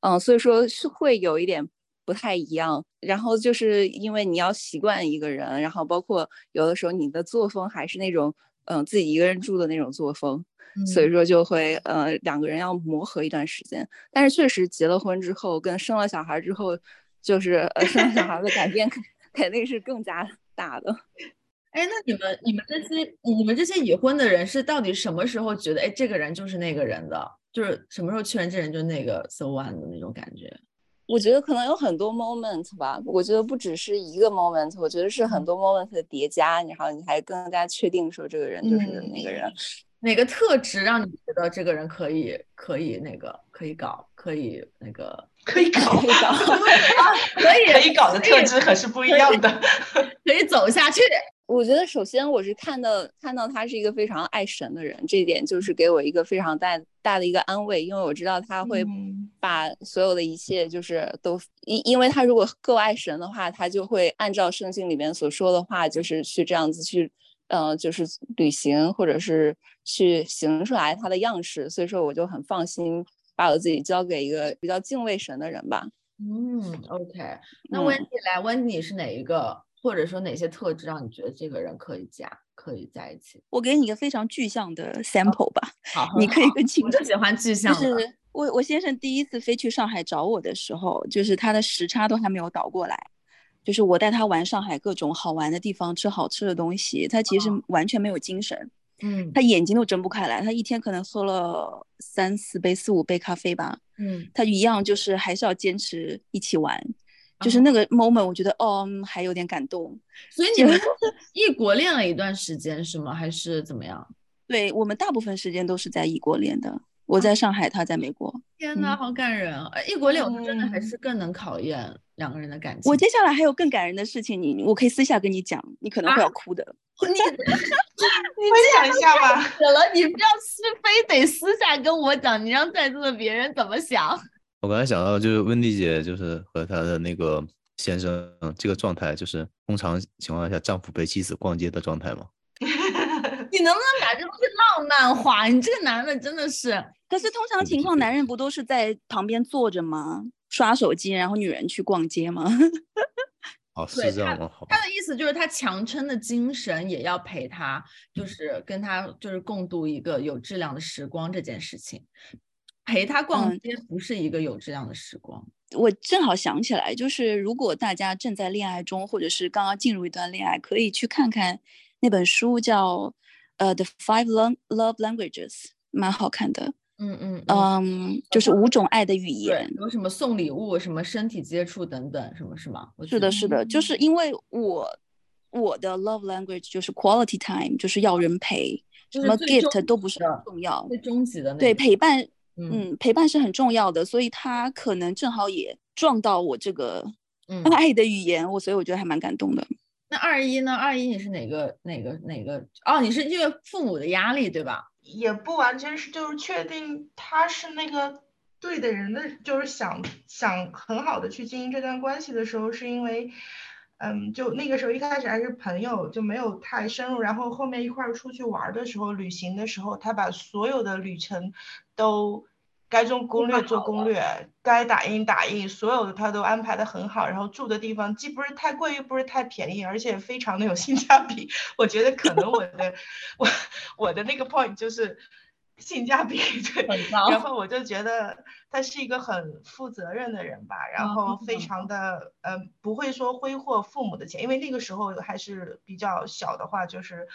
嗯，所以说是会有一点不太一样。然后就是因为你要习惯一个人，然后包括有的时候你的作风还是那种嗯自己一个人住的那种作风。所以说就会呃两个人要磨合一段时间，但是确实结了婚之后跟生了小孩之后，就是呃生了小孩的改变肯 肯定是更加大的。哎，那你们你们这些你们这些已婚的人是到底什么时候觉得哎这个人就是那个人的，就是什么时候确认这人就是那个 so one 的那种感觉？我觉得可能有很多 moment 吧，我觉得不只是一个 moment，我觉得是很多 moment 的叠加，然后你还更加确定说这个人就是那个人。哪个特质让你觉得这个人可以可以那个可以搞可以那个可以搞可以搞 可以可以搞的特质可是不一样的，可以走下去。我觉得首先我是看到看到他是一个非常爱神的人，这一点就是给我一个非常大大的一个安慰，因为我知道他会把所有的一切就是都因因为他如果够爱神的话，他就会按照圣经里面所说的话，就是去这样子去。嗯，就是旅行，或者是去行出来他的样式，所以说我就很放心把我自己交给一个比较敬畏神的人吧。嗯，OK，那温迪来，温迪是哪一个，或者说哪些特质让你觉得这个人可以加，可以在一起？我给你一个非常具象的 sample 吧，好，你可以更清楚。我喜欢具象的。就是我我先生第一次飞去上海找我的时候，就是他的时差都还没有倒过来。就是我带他玩上海各种好玩的地方，吃好吃的东西，他其实完全没有精神，嗯，他眼睛都睁不开来，他一天可能喝了三四杯、四五杯咖啡吧，嗯，他一样就是还是要坚持一起玩，就是那个 moment，我觉得哦，还有点感动。所以你们 异国恋了一段时间是吗？还是怎么样？对我们大部分时间都是在异国恋的。我在上海，他在美国。天哪，好感人啊！异国恋我真的还是更能考验两个人的感情。我接下来还有更感人的事情，你我可以私下跟你讲，你可能会要哭的。你 你分享一下吧。怎么了？你不要是非得私下跟我讲，你让在座的别人怎么想？我刚才想到，就是温蒂姐，就是和她的那个先生这个状态，就是通常情况下丈夫陪妻子逛街的状态吗？你能不能把这东西浪漫化？你这个男的真的是。可是通常情况，男人不都是在旁边坐着吗？刷手机，然后女人去逛街吗？哦，是这样吗？他，的意思就是他强撑的精神也要陪他，就是跟他就是共度一个有质量的时光这件事情。陪他逛嗯街不是一个有质量的时光。我正好想起来，就是如果大家正在恋爱中，或者是刚刚进入一段恋爱，可以去看看那本书叫呃《The Five Love Love Languages》，蛮好看的。嗯嗯嗯，嗯，就是五种爱的语言，。有什么送礼物、什么身体接触等等，什么是吗？是的，是的，就是因为我我的 love language 就是 quality time，就是要人陪，什么 gift 都不是很重要。最终极的那对，陪伴，嗯嗯，陪伴是很重要的，所以他可能正好也撞到我这个嗯。爱的语言，我所以我觉得还蛮感动的。那二一呢？二一你是哪个哪个哪个？哦，你是因为父母的压力对吧？也不完全是，就是确定他是那个对的人的，就是想想很好的去经营这段关系的时候，是因为，嗯，就那个时候一开始还是朋友，就没有太深入，然后后面一块儿出去玩儿的时候，旅行的时候，他把所有的旅程都该做攻略做攻略，该打印打印，所有的他都安排的很好，然后住的地方既不是太贵，又不是太便宜，而且非常的有性价比。我觉得可能我的 我我的那个 point 就是性价比 对，很高然后我就觉得他是一个很负责任的人吧，然后非常的呃不会说挥霍父母的钱，因为那个时候还是比较小的话，就是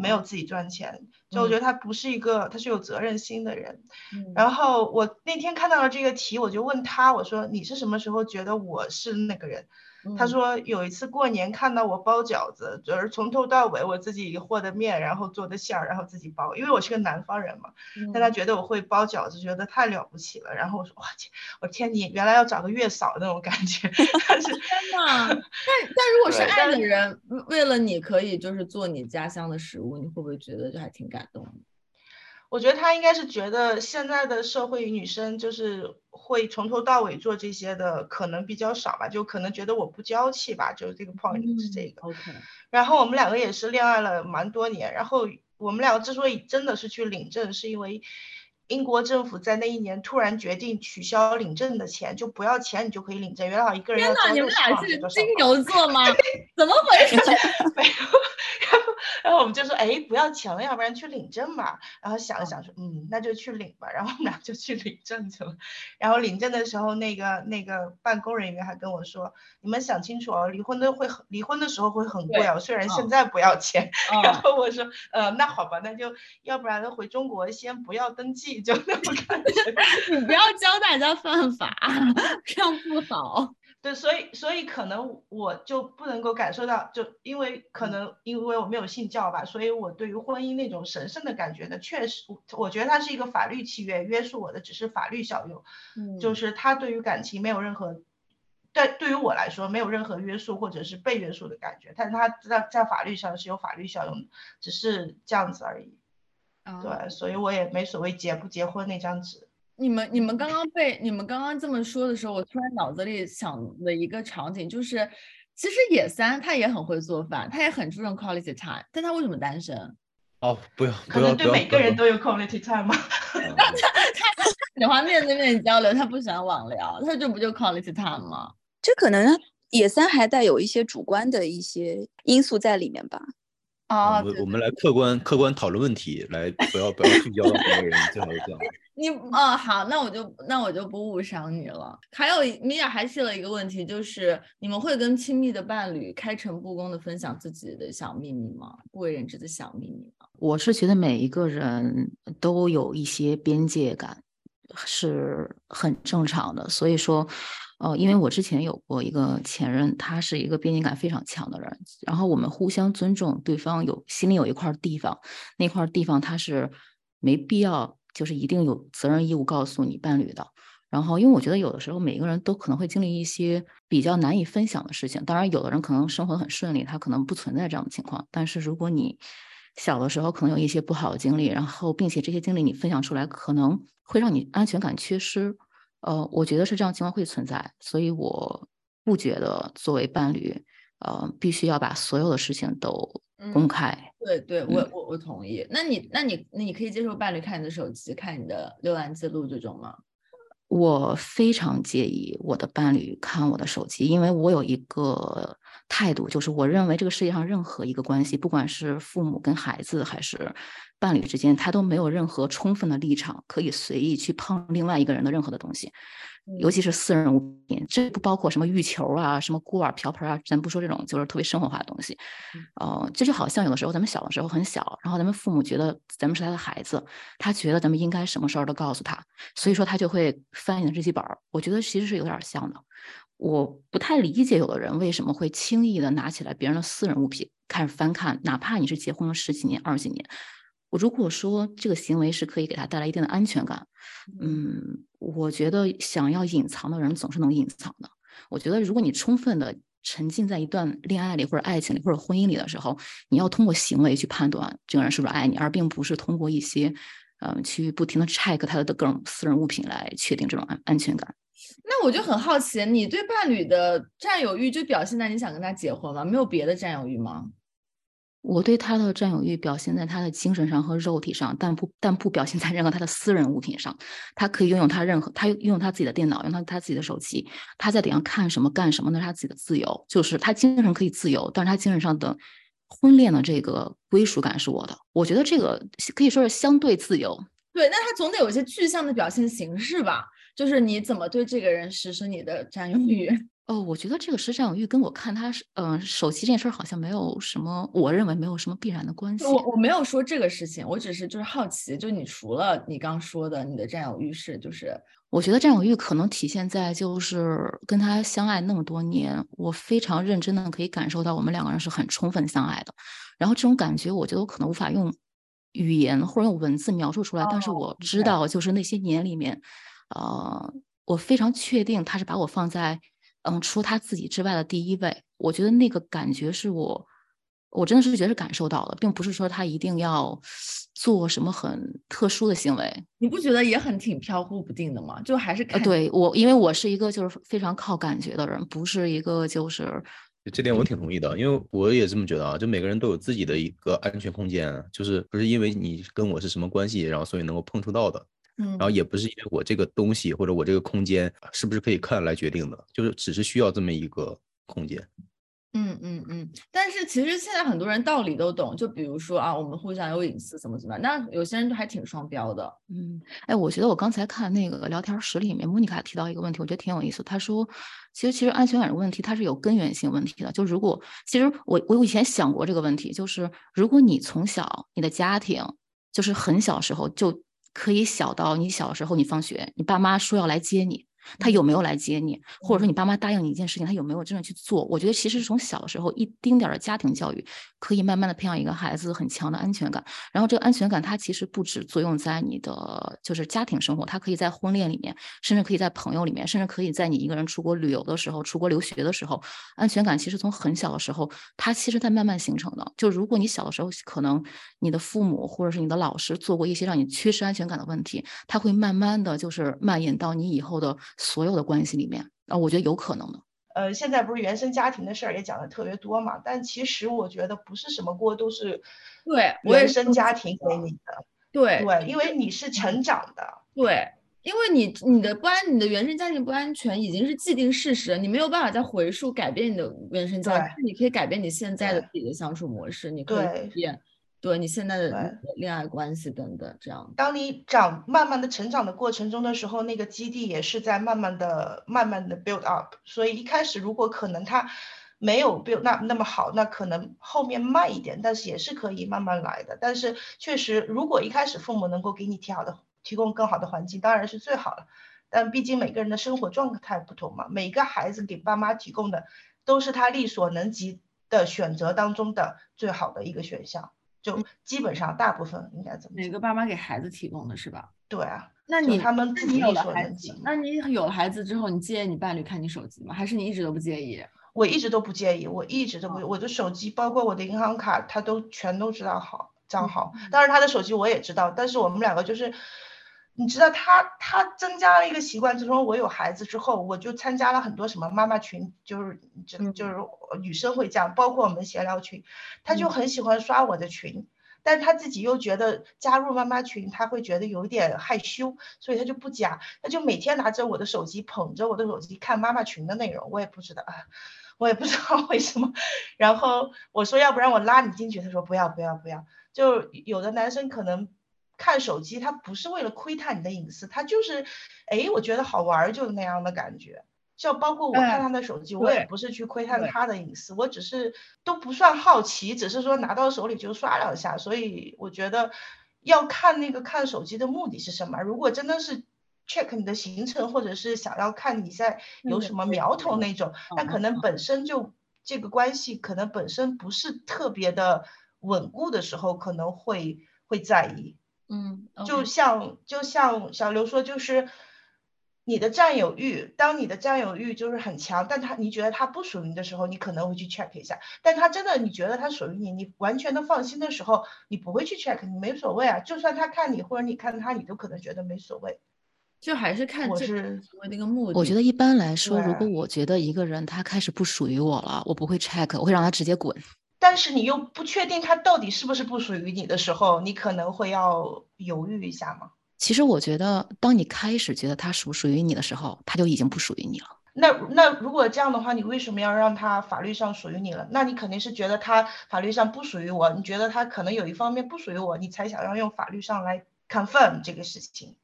没有自己赚钱，就我觉得他不是一个他是有责任心的人。嗯然后我那天看到了这个题，我就问他，我说你是什么时候觉得我是那个人？他嗯说有一次过年看到我包饺子，就是从头到尾我自己和的面，然后做的馅儿，然后自己包，因为我是个南方人嘛，但他嗯觉得我会包饺子，觉得太了不起了。然后我说哇天，我天你原来要找个月嫂那种感觉，但是天呐，但但如果是爱的人，为为了你可以就是做你家乡的食物，你会不会觉得就还挺感动的？我觉得他应该是觉得现在的社会女生就是会从头到尾做这些的可能比较少吧，就可能觉得我不娇气吧，就是这个 point 是这个。然后我们两个也是恋爱了蛮多年，然后我们两个之所以真的是去领证，是因为英国政府在那一年突然决定取消领证的钱，就不要钱你就可以领证，原来好一个人要交你们60俩是金牛座吗？怎么回事？没有，然 后然后我们就说，哎，不要钱了，要不然去领证吧。然后想了想说，嗯，那就去领吧。然后我们俩就去领证去了。然后领证的时候，那个那个办公人员还跟我说，你们想清楚哦，离婚的会，离婚的时候会很贵哦，虽然现嗯在不要钱。然嗯，后我说，呃，那好吧，那就要不然回中国先不要登记，就那么感觉。你不要教大家犯法，这样不好。对，所以所以可能我就不能够感受到，就因为嗯可能因为我没有信教吧，所以我对于婚姻那种神圣的感觉呢，确实我我觉得它是一个法律契约，约束我的只是法律效用，就嗯是它对于感情没有任何，对对于我来说没有任何约束或者是被约束的感觉，但是它在在法律上是有法律效用的，只是这样子而已。啊对，所以我也没所谓结不结婚那张纸。你们你们刚刚被你们刚刚这么说的时候，我突然脑子里想了一个场景，就是其实野三他也很会做饭，他也很注重 quality time，但他为什么单身？哦，不用可能对每个人都有 quality time 吗？他他喜欢面对面交流，他不喜欢网聊，他这不就 quality time 吗？这可能野三还带有一些主观的一些因素在里面吧。哦，我们我们来客观客观讨论问题，来不要不要聚焦到别人，最好是这样。你哦好，那我就那我就不误伤你了。还有米娅还提了一个问题，就是你们会跟亲密的伴侣开诚布公的分享自己的小秘密吗？不为人知的小秘密吗？我是觉得每一个人都有一些边界感，是很正常的。所以说，呃，因为我之前有过一个前任，他是一个边界感非常强的人，然后我们互相尊重对方有心里有一块地方，那块地方他是没必要就是一定有责任义务告诉你伴侣的。然后，因为我觉得有的时候每个人都可能会经历一些比较难以分享的事情。当然，有的人可能生活很顺利，他可能不存在这样的情况。但是如果你小的时候可能有一些不好的经历，然后并且这些经历你分享出来，可能会让你安全感缺失。呃，我觉得是这样情况会存在，所以我不觉得作为伴侣，呃，必须要把所有的事情都公嗯开。对对，我我我同意。那你那你那你可以接受伴侣看你的手机、看你的浏览记录这种吗？我非常介意我的伴侣看我的手机，因为我有一个态度，就是我认为这个世界上任何一个关系，不管是父母跟孩子还是伴侣之间，他都没有任何充分的立场可以随意去碰另外一个人的任何的东西。尤其是私人物品，这不包括什么浴球啊、什么锅碗瓢盆啊，咱不说这种就是特别生活化的东西。呃，这就好像有的时候咱们小的时候很小，然后咱们父母觉得咱们是他的孩子，他觉得咱们应该什么事儿都告诉他，所以说他就会翻你的日记本儿。我觉得其实是有点像的。我不太理解有的人为什么会轻易的拿起来别人的私人物品开始翻看，哪怕你是结婚了十几年、二十几年。我如果说这个行为是可以给他带来一定的安全感，嗯，我觉得想要隐藏的人总是能隐藏的。我觉得如果你充分的沉浸在一段恋爱里或者爱情里或者婚姻里的时候，你要通过行为去判断这个人是不是爱你，而并不是通过一些，嗯，去不停的 check 他的各种私人物品来确定这种安安全感。那我就很好奇，你对伴侣的占有欲就表现在你想跟他结婚吗？没有别的占有欲吗？我对他的占有欲表现在他的精神上和肉体上，但不但不表现在任何他的私人物品上。他可以拥有他任何，他拥有他自己的电脑，用他他自己的手机，他在顶上看什么干什么，那是他自己的自由。就是他精神可以自由，但是他精神上的婚恋的这个归属感是我的。我觉得这个可以说是相对自由。对，那他总得有一些具象的表现形式吧？就是你怎么对这个人实施你的占有欲？哦，我觉得这个实占有欲跟我看他是，嗯，手机这件事儿好像没有什么，我认为没有什么必然的关系。我我没有说这个事情，我只是就是好奇，就你除了你刚说的你的占有欲是，就是我觉得占有欲可能体现在就是跟他相爱那么多年，我非常认真的可以感受到我们两个人是很充分相爱的，然后这种感觉我觉得我可能无法用语言或者用文字描述出来，但是我知道就是那些年里面，呃，我非常确定他是把我放在。嗯，除他自己之外的第一位，我觉得那个感觉是我，我真的是觉得是感受到的，并不是说他一定要做什么很特殊的行为。你不觉得也很挺飘忽不定的吗？就还是呃，对我，因为我是一个就是非常靠感觉的人，不是一个就是这点我挺同意的，因为我也这么觉得啊，就每个人都有自己的一个安全空间，就是不是因为你跟我是什么关系，然后所以能够碰触到的。嗯，然后也不是因为我这个东西或者我这个空间是不是可以看来决定的，就是只是需要这么一个空间。嗯嗯嗯。但是其实现在很多人道理都懂，就比如说啊，我们互相有隐私，怎么怎么样。那有些人就还挺双标的。嗯，哎，我觉得我刚才看那个聊天室里面，莫妮卡提到一个问题，我觉得挺有意思。她说，其实其实安全感的问题它是有根源性问题的。就如果其实我我以前想过这个问题，就是如果你从小你的家庭就是很小时候就。可以小到你小时候，你放学，你爸妈说要来接你。他有没有来接你，或者说你爸妈答应你一件事情，他有没有真的去做？我觉得其实是从小的时候一丁点儿的家庭教育，可以慢慢的培养一个孩子很强的安全感。然后这个安全感，它其实不止作用在你的就是家庭生活，它可以在婚恋里面，甚至可以在朋友里面，甚至可以在你一个人出国旅游的时候、出国留学的时候，安全感其实从很小的时候，它其实在慢慢形成的。就如果你小的时候可能你的父母或者是你的老师做过一些让你缺失安全感的问题，它会慢慢的就是蔓延到你以后的。所有的关系里面啊，我觉得有可能的。呃，现在不是原生家庭的事儿也讲的特别多嘛，但其实我觉得不是什么锅都是对原生家庭给你的。对对，因为你是成长的。对，因为你你的不安，你的原生家庭不安全已经是既定事实，你没有办法再回溯改变你的原生家庭，你可以改变你现在的自己的相处模式，你可以改变。对你现在的恋爱关系等等，这样。当你长慢慢的成长的过程中的时候，那个基地也是在慢慢的、慢慢的 build up。所以一开始如果可能他没有 build 那那么好，那可能后面慢一点，但是也是可以慢慢来的。但是确实，如果一开始父母能够给你提好的、提供更好的环境，当然是最好了。但毕竟每个人的生活状态不同嘛，每个孩子给爸妈提供的都是他力所能及的选择当中的最好的一个选项。就基本上大部分应该怎么？每个爸妈给孩子提供的是吧？对啊，那你他们自己有了孩子，那你有了孩子之后，你介意你伴侣看你手机吗？还是你一直都不介意？我一直都不介意，我一直都不，我的手机包括我的银行卡，他都全都知道好账号。当然他的手机我也知道，但是我们两个就是。你知道他他增加了一个习惯，自从我有孩子之后，我就参加了很多什么妈妈群，就是就就是女生会这样，包括我们闲聊群，他就很喜欢刷我的群，但他自己又觉得加入妈妈群，他会觉得有一点害羞，所以他就不加，他就每天拿着我的手机，捧着我的手机看妈妈群的内容，我也不知道啊，我也不知道为什么。然后我说要不然我拉你进去，他说不要不要不要。就有的男生可能看手机，他不是为了窥探你的隐私，他就是，哎，我觉得好玩，就那样的感觉。就包括我看他的手机，我也不是去窥探他的隐私，我只是都不算好奇，只是说拿到手里就刷两下。所以我觉得要看那个看手机的目的是什么。如果真的是 check 你的行程，或者是想要看你在有什么苗头那种，那可能本身就这个关系可能本身不是特别的稳固的时候，可能会会在意。嗯，就像就像小刘说，就是。你的占有欲，当你的占有欲就是很强，但他你觉得他不属于你的时候，你可能会去 check 一下。但他真的你觉得他属于你，你完全的放心的时候，你不会去 check，你没所谓啊。就算他看你或者你看他，你都可能觉得没所谓。就还是看我是那个目的。我觉得一般来说，如果我觉得一个人他开始不属于我了，我不会 check，我会让他直接滚。但是你又不确定他到底是不是不属于你的时候，你可能会要犹豫一下吗？其实我觉得，当你开始觉得它属不属于你的时候，它就已经不属于你了。那那如果这样的话，你为什么要让它法律上属于你了？那你肯定是觉得它法律上不属于我，你觉得它可能有一方面不属于我，你才想要用法律上来 confirm 这个事情。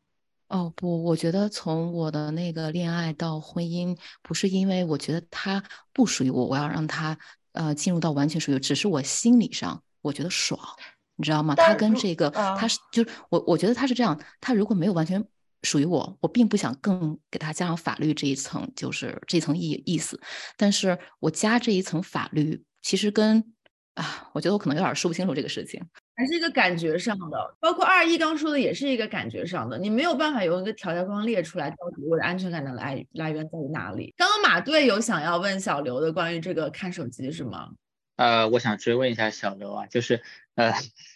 哦不，我觉得从我的那个恋爱到婚姻，不是因为我觉得它不属于我，我要让它呃进入到完全属于，只是我心理上我觉得爽。你知道吗？他跟这个，他是就是我，我觉得他是这样。他如果没有完全属于我，我并不想更给他加上法律这一层，就是这层意意思。但是我加这一层法律，其实跟啊，我觉得我可能有点说不清楚这个事情，还是一个感觉上的。包括二一刚说的，也是一个感觉上的。你没有办法用一个条条框框列出来，到底我的安全感的来来源在于哪里？刚刚马队有想要问小刘的关于这个看手机是吗？呃，我想追问一下小刘啊，就是呃，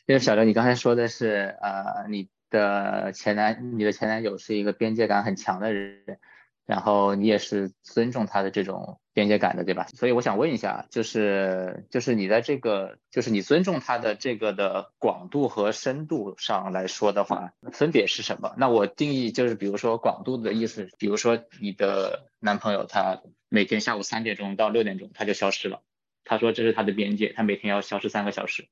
因为小刘你刚才说的是呃，你的前男你的前男友是一个边界感很强的人，然后你也是尊重他的这种边界感的，对吧？所以我想问一下，就是就是你在这个就是你尊重他的这个的广度和深度上来说的话，分别是什么？那我定义就是，比如说广度的意思，比如说你的男朋友他每天下午三点钟到六点钟他就消失了。他说这是他的边界，他每天要消失三个小时，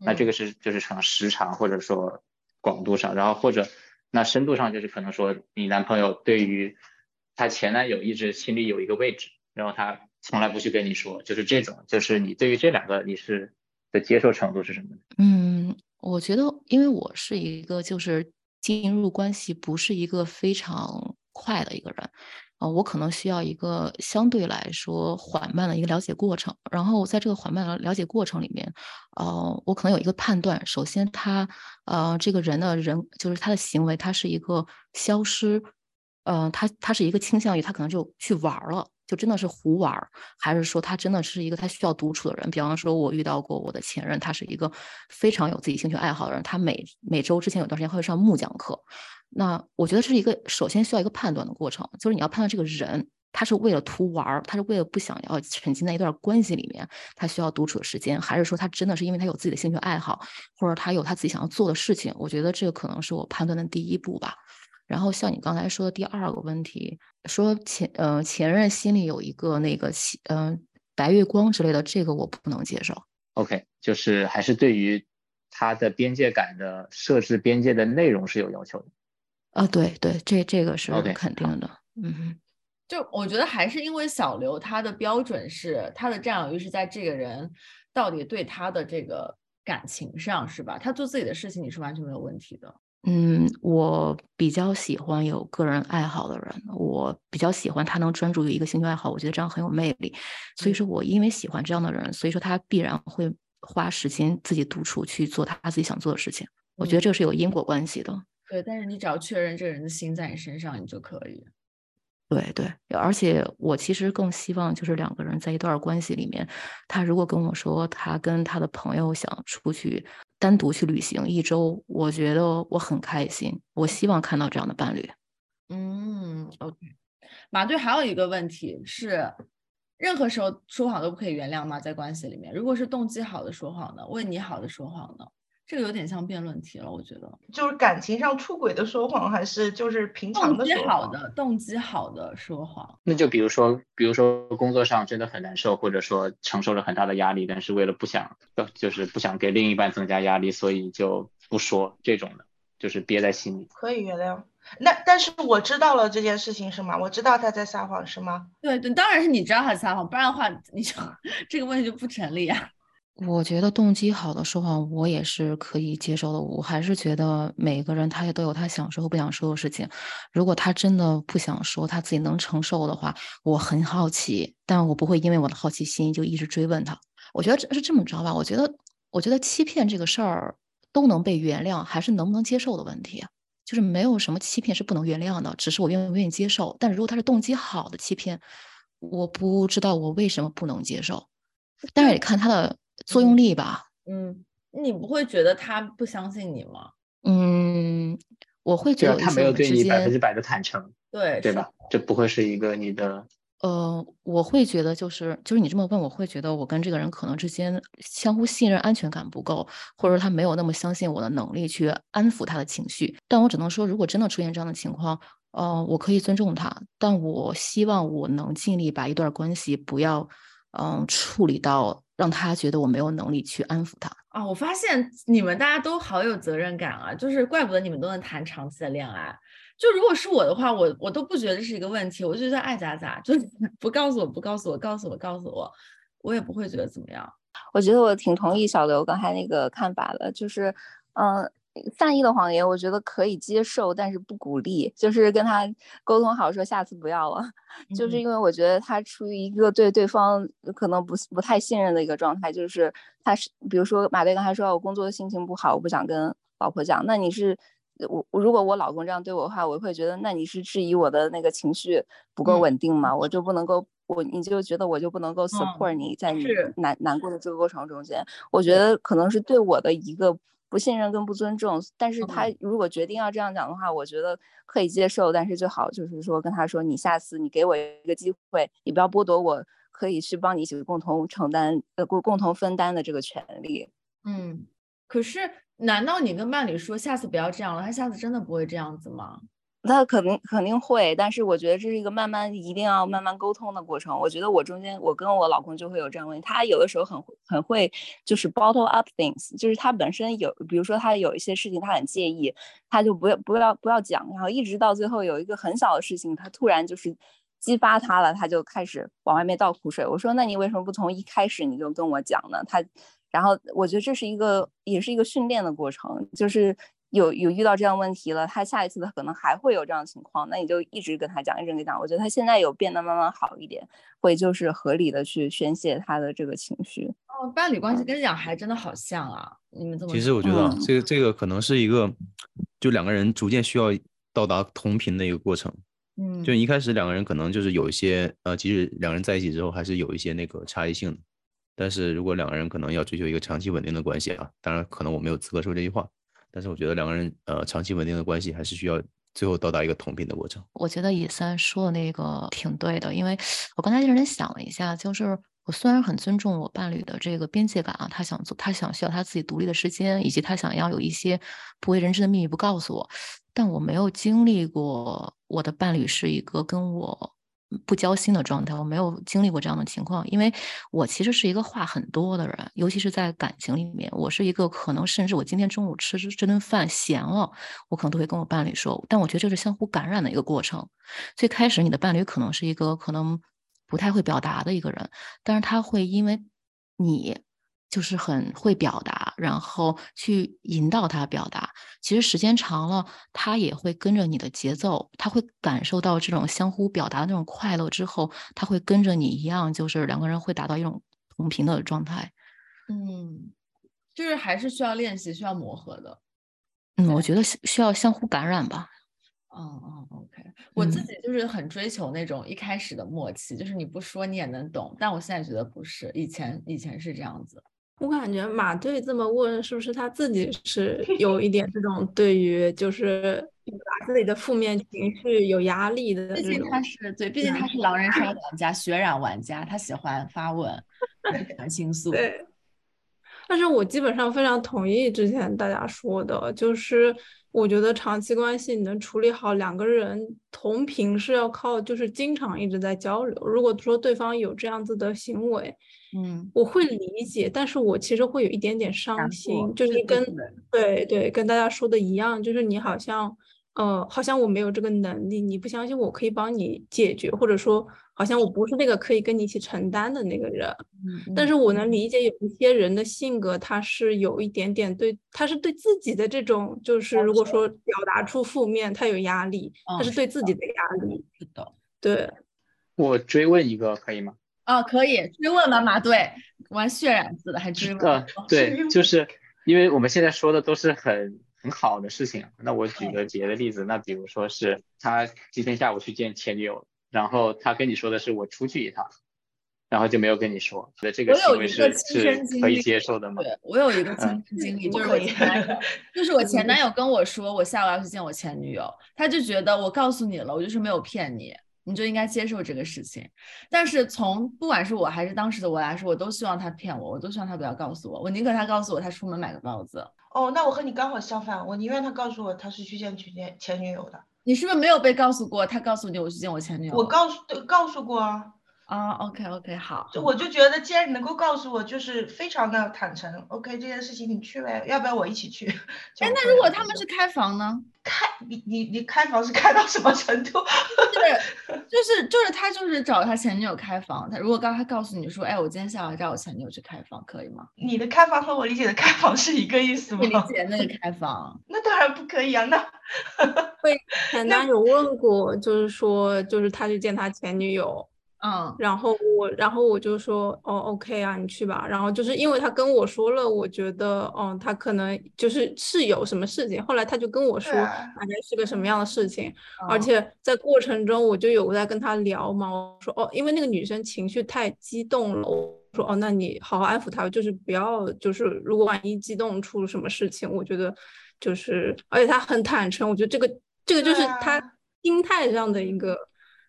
那这个是就是成时长或者说广度上，然后或者那深度上就是可能说你男朋友对于他前男友一直心里有一个位置，然后他从来不去跟你说，就是这种，就是你对于这两个你是的接受程度是什么？嗯，我觉得因为我是一个就是进入关系不是一个非常快的一个人。呃，我可能需要一个相对来说缓慢的一个了解过程，然后在这个缓慢的了解过程里面，呃，我可能有一个判断。首先，他呃这个人的人就是他的行为，他是一个消失，呃，他他是一个倾向于他可能就去玩了，就真的是胡玩，还是说他真的是一个他需要独处的人？比方说，我遇到过我的前任，他是一个非常有自己兴趣爱好的人，他每每周之前有段时间会上木匠课。那我觉得这是一个首先需要一个判断的过程，就是你要判断这个人他是为了图玩儿，他是为了不想要沉浸在一段关系里面，他需要独处的时间，还是说他真的是因为他有自己的兴趣爱好，或者他有他自己想要做的事情？我觉得这个可能是我判断的第一步吧。然后像你刚才说的第二个问题，说前呃前任心里有一个那个嗯白月光之类的，这个我不能接受。OK，就是还是对于他的边界感的设置边界的内容是有要求的。啊，对对，这这个是肯定的，嗯，就我觉得还是因为小刘他的标准是他的占有欲是在这个人到底对他的这个感情上是吧？他做自己的事情你是完全没有问题的。嗯，我比较喜欢有个人爱好的人，我比较喜欢他能专注于一个兴趣爱好，我觉得这样很有魅力。所以说我因为喜欢这样的人，所以说他必然会花时间自己独处去做他自己想做的事情。我觉得这是有因果关系的。对，但是你只要确认这个人的心在你身上，你就可以。对对，而且我其实更希望就是两个人在一段关系里面，他如果跟我说他跟他的朋友想出去单独去旅行一周，我觉得我很开心。我希望看到这样的伴侣。嗯，OK。马队还有一个问题是，任何时候说谎都不可以原谅吗？在关系里面，如果是动机好的说谎呢？为你好的说谎呢？这个有点像辩论题了，我觉得。就是感情上出轨的说谎，还是就是平常的说谎？好的，动机好的说谎。那就比如说，比如说工作上真的很难受，或者说承受了很大的压力，但是为了不想，呃就是不想给另一半增加压力，所以就不说这种的，就是憋在心里。可以原谅。那但是我知道了这件事情是吗？我知道他在撒谎是吗？对对，当然是你知道他撒谎，不然的话你就 这个问题就不成立啊。我觉得动机好的说谎，我也是可以接受的。我还是觉得每个人他也都有他想说和不想说的事情。如果他真的不想说，他自己能承受的话，我很好奇，但我不会因为我的好奇心就一直追问他。我觉得这是这么着吧，我觉得，我觉得欺骗这个事儿都能被原谅，还是能不能接受的问题。就是没有什么欺骗是不能原谅的，只是我愿不愿意接受。但是如果他是动机好的欺骗，我不知道我为什么不能接受。但是也看他的作用力吧。嗯，你不会觉得他不相信你吗？嗯，我会觉对啊，他没有对你百分之，百的坦诚，对，对吧？这不会是一个你的呃，我会觉得就是就是你这么问，我会觉得我跟这个人可能之间相互信任、安全感不够，或者说他没有那么相信我的能力去安抚他的情绪。但我只能说，如果真的出现这样的情况，呃，我可以尊重他，但我希望我能尽力把一段关系不要，嗯、处理到让他觉得我没有能力去安抚他。啊，我发现你们大家都好有责任感啊，就是怪不得你们都能谈长期的恋爱。就如果是我的话，我我都不觉得是一个问题，我就觉得爱咋咋，就是 不告诉我不告诉我，告诉我告诉我，我也不会觉得怎么样。我觉得我挺同意小刘刚才那个看法的，就是，嗯、善意的谎言，我觉得可以接受，但是不鼓励。就是跟他沟通好，说下次不要了。就是嗯因为我觉得他处于一个对对方可能不不太信任的一个状态，就是他是，比如说马队刚才说，我工作心情不好，我不想跟老婆讲。那你是我如果我老公这样对我的话，我会觉得，那你是质疑我的那个情绪不够嗯稳定吗？我就不能够。我你就觉得我就不能够 support 你在你是难难过的这个过程中间，我觉得可能是对我的一个不信任跟不尊重。但是他如果决定要这样讲的话，我觉得可以接受，但是最好就是说跟他说，你下次你给我一个机会，你不要剥夺我可以去帮你一起共同承担呃共共同分担的这个权利。嗯，可是难道你跟伴侣说下次不要这样了，他下次真的不会这样子吗？他肯定肯定会，但是我觉得这是一个慢慢一定要慢慢沟通的过程。我觉得我中间我跟我老公就会有这样问题，他有的时候很很会就是 bottle up things，就是他本身有，比如说他有一些事情他很介意，他就不要不要不要讲，然后一直到最后有一个很小的事情，他突然就是激发他了，他就开始往外面倒苦水。我说那你为什么不从一开始你就跟我讲呢？他，然后我觉得这是一个也是一个训练的过程，就是。有有遇到这样问题了，他下一次他可能还会有这样的情况，那你就一直跟他讲，一直跟他讲。我觉得他现在有变得慢慢好一点，会就是合理的去宣泄他的这个情绪。哦，伴侣关系跟养孩真的好像啊，你们这么其实我觉得啊嗯这个这个可能是一个，就两个人逐渐需要到达同频的一个过程。嗯，就一开始两个人可能就是有一些呃，即使两个人在一起之后，还是有一些那个差异性的。但是如果两个人可能要追求一个长期稳定的关系啊，当然可能我没有资格说这句话，但是我觉得两个人呃长期稳定的关系还是需要最后到达一个同频的过程。我觉得野三说的那个挺对的，因为我刚才认真想了一下，就是我虽然很尊重我伴侣的这个边界感啊，他想做，他想需要他自己独立的时间，以及他想要有一些不为人知的秘密不告诉我，但我没有经历过我的伴侣是一个跟我不交心的状态，我没有经历过这样的情况，因为我其实是一个话很多的人，尤其是在感情里面，我是一个可能甚至我今天中午吃这顿饭闲了，我可能都会跟我伴侣说，但我觉得这是相互感染的一个过程。最开始你的伴侣可能是一个可能不太会表达的一个人，但是他会因为你就是很会表达，然后去引导他表达。其实时间长了，他也会跟着你的节奏，他会感受到这种相互表达的那种快乐之后，他会跟着你一样，就是两个人会达到一种同频的状态。嗯，就是还是需要练习，需要磨合的。嗯，我觉得需需要相互感染吧。嗯嗯，OK，我自嗯己就是很追求那种一开始的默契，就是你不说你也能懂，但我现在觉得不是，以前以前是这样子。我感觉马队这么问，是不是他自己是 有一点这种对于就是把自己的负面情绪有压力的？毕竟他是对，毕竟他是狼人杀玩家、血染玩家，他喜欢发问，他喜欢倾诉。对，但是我基本上非常同意之前大家说的，就是我觉得长期关系你能处理好，两个人同频是要靠就是经常一直在交流。如果说对方有这样子的行为，嗯，我会理解，但是我其实会有一点点伤心，就是跟对对跟大家说的一样，就是你好像。呃，好像我没有这个能力，你不相信我可以帮你解决，或者说，好像我不是那个可以跟你一起承担的那个人。嗯，但是我能理解有一些人的性格，他是有一点点对，他是对自己的这种，就是如果说表达出负面，他有压力，他是对自己的压力。是的，对。我追问一个可以吗？啊，可以追问妈妈，对玩血染字的还追问？啊，对，就是 因为我们现在说的都是很。很好的事情，那我举个别的例子，那比如说是他今天下午去见前女友，然后他跟你说的是我出去一趟，然后就没有跟你说，觉得这个行为是是可以接受的吗？对我有一个亲身经 历，就是我前男友，就是我前男友跟我说我下午要去见我前女友，他就觉得我告诉你了，我就是没有骗你，你就应该接受这个事情。但是从不管是我还是当时的我来说，我都希望他骗我，我都希望他不要告诉我，我宁可他告诉我他出门买个包子。哦，那我和你刚好相反，我宁愿他告诉我他是去见去见前女友的。你是不是没有被告诉过？他告诉你我去见我前女友。我告诉告诉过啊。啊，OK OK，好。就我就觉得既然你能够告诉我，就是非常的坦诚。OK，这件事情你去呗，要不要我一起去？哎，那如果他们是开房呢？开你你你开房是开到什么程度？就是就是就是他就是找他前女友开房。他如果刚他告诉你说，哎，我今天下午找我前女友去开房，可以吗？你的开房和我理解的开房是一个意思吗？理解那个开房，那当然不可以啊。那会前男友问过，就是说，就是他去见他前女友。嗯，然后我，然后我就说，哦，OK 啊，你去吧。然后就是因为他跟我说了，我觉得，哦，他可能就是是有什么事情。后来他就跟我说，大概是个什么样的事情。而且在过程中，我就有在跟他聊嘛，我说，哦，因为那个女生情绪太激动了，我说，哦，那你好好安抚她，就是不要，就是如果万一激动出什么事情，我觉得就是，而且他很坦诚，我觉得这个这个就是他心态上的一个，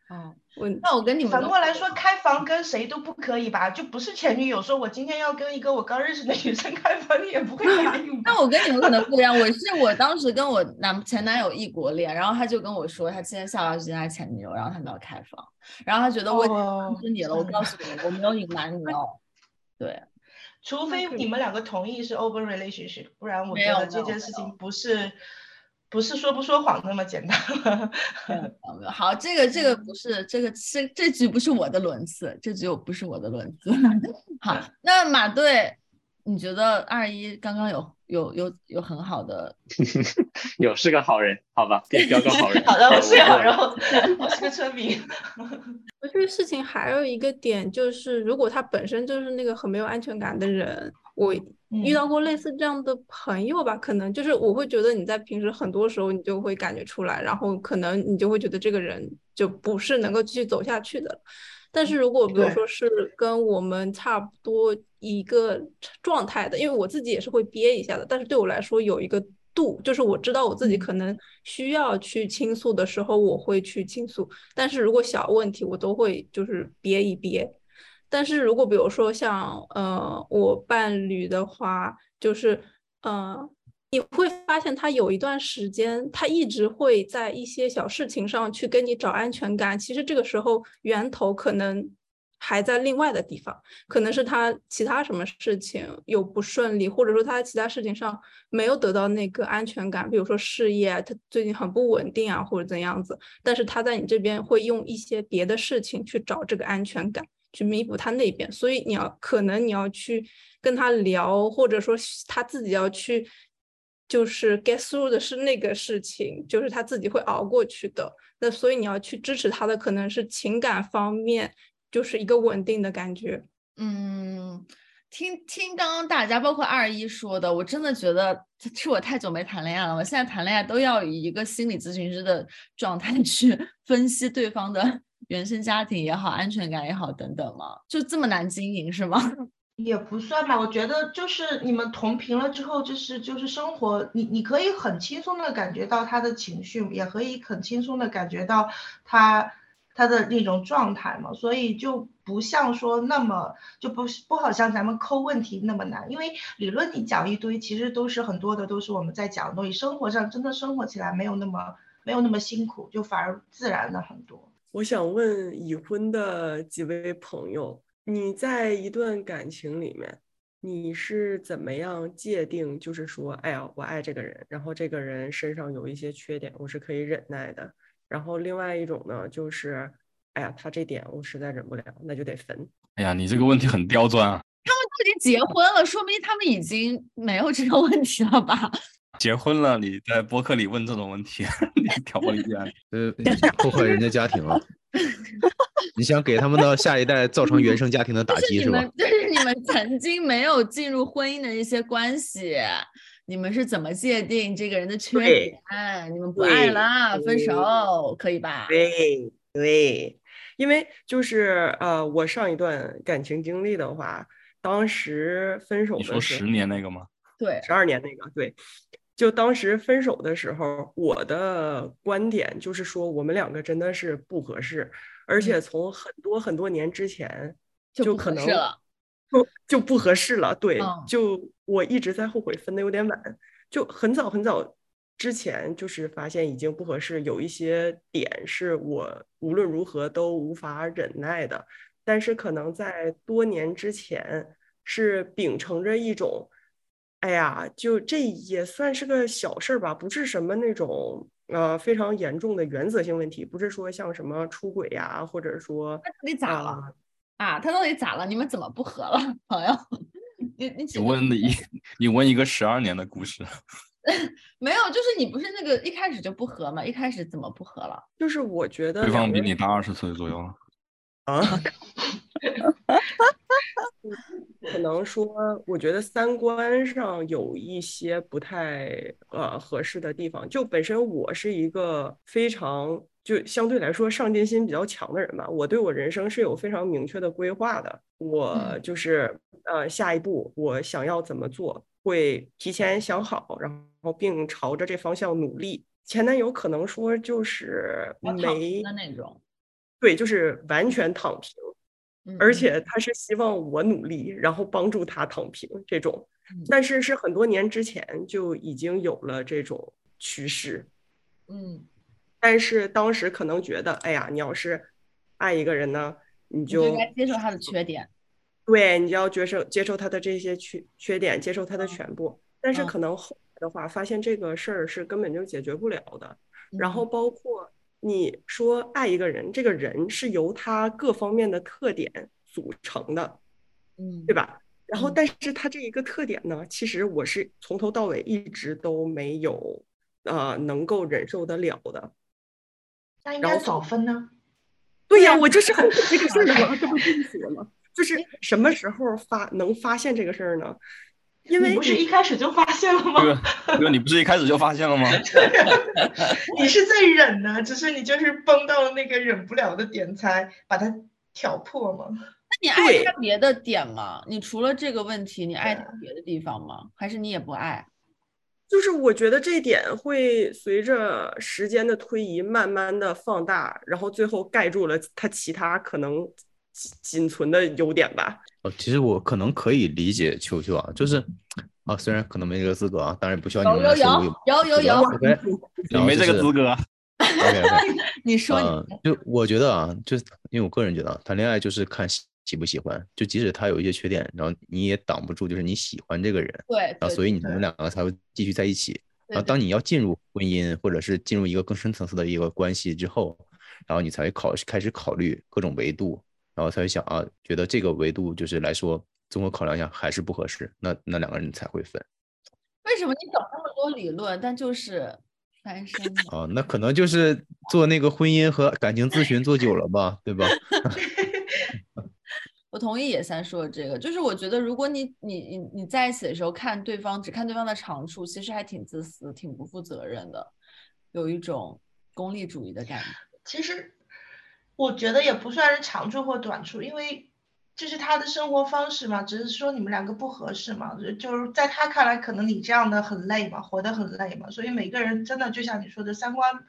哦。我那我跟你们反过来说，开房跟谁都不可以吧？就不是前女友说，我今天要跟一个我刚认识的女生开房，你也不会答应。那我跟你们可能不一样，我是我当时跟我男前男友异国恋，然后他就跟我说，他今天下午要去见他前女友，然后他们要开房，然后他觉得我通知你了，我告诉你，我没有隐瞒你哦。对，除非你们两个同意是 open relationship，不然我觉得这件事情不是。不是说不说谎那么简单。好，这个这个不是这个这这局不是我的轮次，这局不是我的轮次。好，那马队，你觉得二一刚刚有有有有很好的？有是个好人，好吧，可以标个好人。好的，我是个好人，我是个村民。我这个事情还有一个点就是，如果他本身就是那个很没有安全感的人，我。遇到过类似这样的朋友吧，可能就是我会觉得你在平时很多时候你就会感觉出来，然后可能你就会觉得这个人就不是能够继续走下去的。但是如果比如说是跟我们差不多一个状态的，因为我自己也是会憋一下的，但是对我来说有一个度，就是我知道我自己可能需要去倾诉的时候，我会去倾诉。但是如果小问题我都会就是憋一憋。但是如果比如说像呃我伴侣的话，就是呃你会发现他有一段时间，他一直会在一些小事情上去跟你找安全感。其实这个时候源头可能还在另外的地方，可能是他其他什么事情有不顺利，或者说他在其他事情上没有得到那个安全感，比如说事业他最近很不稳定啊，或者怎样子。但是他在你这边会用一些别的事情去找这个安全感。去弥补他那边，所以你要可能你要去跟他聊，或者说他自己要去，就是 get through 的是那个事情，就是他自己会熬过去的。那所以你要去支持他的可能是情感方面，就是一个稳定的感觉。嗯，听听刚刚大家包括二一说的，我真的觉得是我太久没谈恋爱了。我现在谈恋爱都要以一个心理咨询师的状态去分析对方的。原生家庭也好，安全感也好，等等嘛，就这么难经营是吗？也不算吧，我觉得就是你们同频了之后，就是就是生活，你你可以很轻松的感觉到他的情绪，也可以很轻松的感觉到他他的那种状态嘛，所以就不像说那么就不不好像咱们抠问题那么难，因为理论你讲一堆，其实都是很多的都是我们在讲的东西，生活上真的生活起来没有那么没有那么辛苦，就反而自然了很多。我想问已婚的几位朋友，你在一段感情里面，你是怎么样界定？就是说，哎呀，我爱这个人，然后这个人身上有一些缺点，我是可以忍耐的。然后另外一种呢，就是，哎呀，他这点我实在忍不了，那就得分。哎呀，你这个问题很刁钻啊！他们都已经结婚了，说明他们已经没有这个问题了吧？结婚了，你在博客里问这种问题，你挑拨离间，呃，破坏人家家庭了。你想给他们的下一代造成原生家庭的打击是吧？就是你们曾经没有进入婚姻的一些关系。你们是怎么界定这个人的缺点？你们不爱了，分手可以吧？对对，因为就是呃，我上一段感情经历的话，当时分手的时候，你说十年那个吗？对，十二年那个，对，就当时分手的时候，我的观点就是说，我们两个真的是不合适，而且从很多很多年之前就可能。就就不合适了，对，就我一直在后悔分的有点晚，就很早很早之前就是发现已经不合适，有一些点是我无论如何都无法忍耐的，但是可能在多年之前是秉承着一种，哎呀，就这也算是个小事儿吧，不是什么那种呃非常严重的原则性问题，不是说像什么出轨呀，或者说你咋了？啊，他到底咋了？你们怎么不和了，朋友？你你你问一 你问一个十二年的故事，没有，就是你不是那个一开始就不和吗？一开始怎么不和了？就是我觉得对方比你大二十岁左右啊。可能说，我觉得三观上有一些不太呃合适的地方。就本身我是一个非常就相对来说上进心比较强的人吧，我对我人生是有非常明确的规划的。我就是呃下一步我想要怎么做，会提前想好，然后并朝着这方向努力。前男友可能说就是没的那种，对，就是完全躺平。而且他是希望我努力，然后帮助他躺平这种，但是是很多年之前就已经有了这种趋势，嗯，但是当时可能觉得，哎呀，你要是爱一个人呢，你就应该接受他的缺点，对，你就要接受接受他的这些缺缺点，接受他的全部。但是可能后来的话，发现这个事儿是根本就解决不了的，然后。包括。你说爱一个人，这个人是由他各方面的特点组成的，嗯，对吧？然后，但是他这一个特点呢，其实我是从头到尾一直都没有呃能够忍受得了的。那应该早分呢？对呀，我就是很这个事儿嘛，这不跟你说吗？就是什么时候发能发现这个事儿呢？因为不是一开始就发现了吗？哥，你不是一开始就发现了吗？你是在忍呢，只是你就是崩到了那个忍不了的点才把它挑破吗？那你爱他别的点吗？你除了这个问题，你爱他别的地方吗？还是你也不爱？就是我觉得这一点会随着时间的推移慢慢的放大，然后最后盖住了他其他可能仅存的优点吧。哦，其实我可能可以理解球球啊，就是啊，虽然可能没这个资格啊，当然不需要你们来说。有有有有有，OK，你没这个资格。OK OK，你说你就我觉得啊，就因为我个人觉得谈恋爱就是看喜不喜欢，就即使他有一些缺点，然后你也挡不住，就是你喜欢这个人，对，然后所以你们两个才会继续在一起。然后当你要进入婚姻或者是进入一个更深层次的一个关系之后，然后你才会考开始考虑各种维度。然后才会想啊，觉得这个维度就是来说，综合考量一下还是不合适，那那两个人才会分。为什么你懂那么多理论，但就是单身呢？哦，那可能就是做那个婚姻和感情咨询做久了吧，对吧？我同意野三说的这个，就是我觉得如果你你你你在一起的时候看对方只看对方的长处，其实还挺自私、挺不负责任的，有一种功利主义的感觉。其实。我觉得也不算是长处或短处，因为这是他的生活方式嘛，只是说你们两个不合适嘛，就是在他看来，可能你这样的很累嘛，活得很累嘛，所以每个人真的就像你说的，三观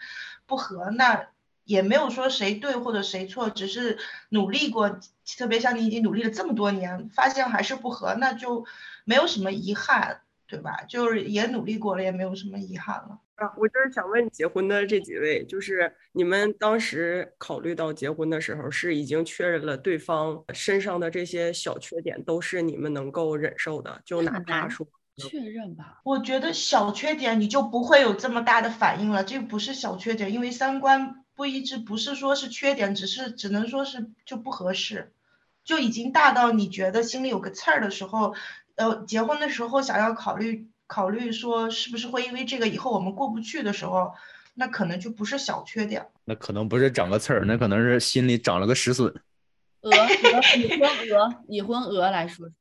不合，那也没有说谁对或者谁错，只是努力过。特别像你已经努力了这么多年，发现还是不合，那就没有什么遗憾，对吧？就是也努力过了，也没有什么遗憾了。啊，我就是想问结婚的这几位，就是你们当时考虑到结婚的时候，是已经确认了对方身上的这些小缺点都是你们能够忍受的，就哪怕说确认吧。我觉得小缺点你就不会有这么大的反应了，这不是小缺点，因为三观不一致，不是说是缺点，只是只能说是就不合适，就已经大到你觉得心里有个刺儿的时候，呃，结婚的时候想要考虑。考虑说是不是会因为这个以后我们过不去的时候，那可能就不是小缺点。那可能不是长个刺儿，那可能是心里长了个石笋。鹅鹅，已婚鹅，已婚鹅来说说。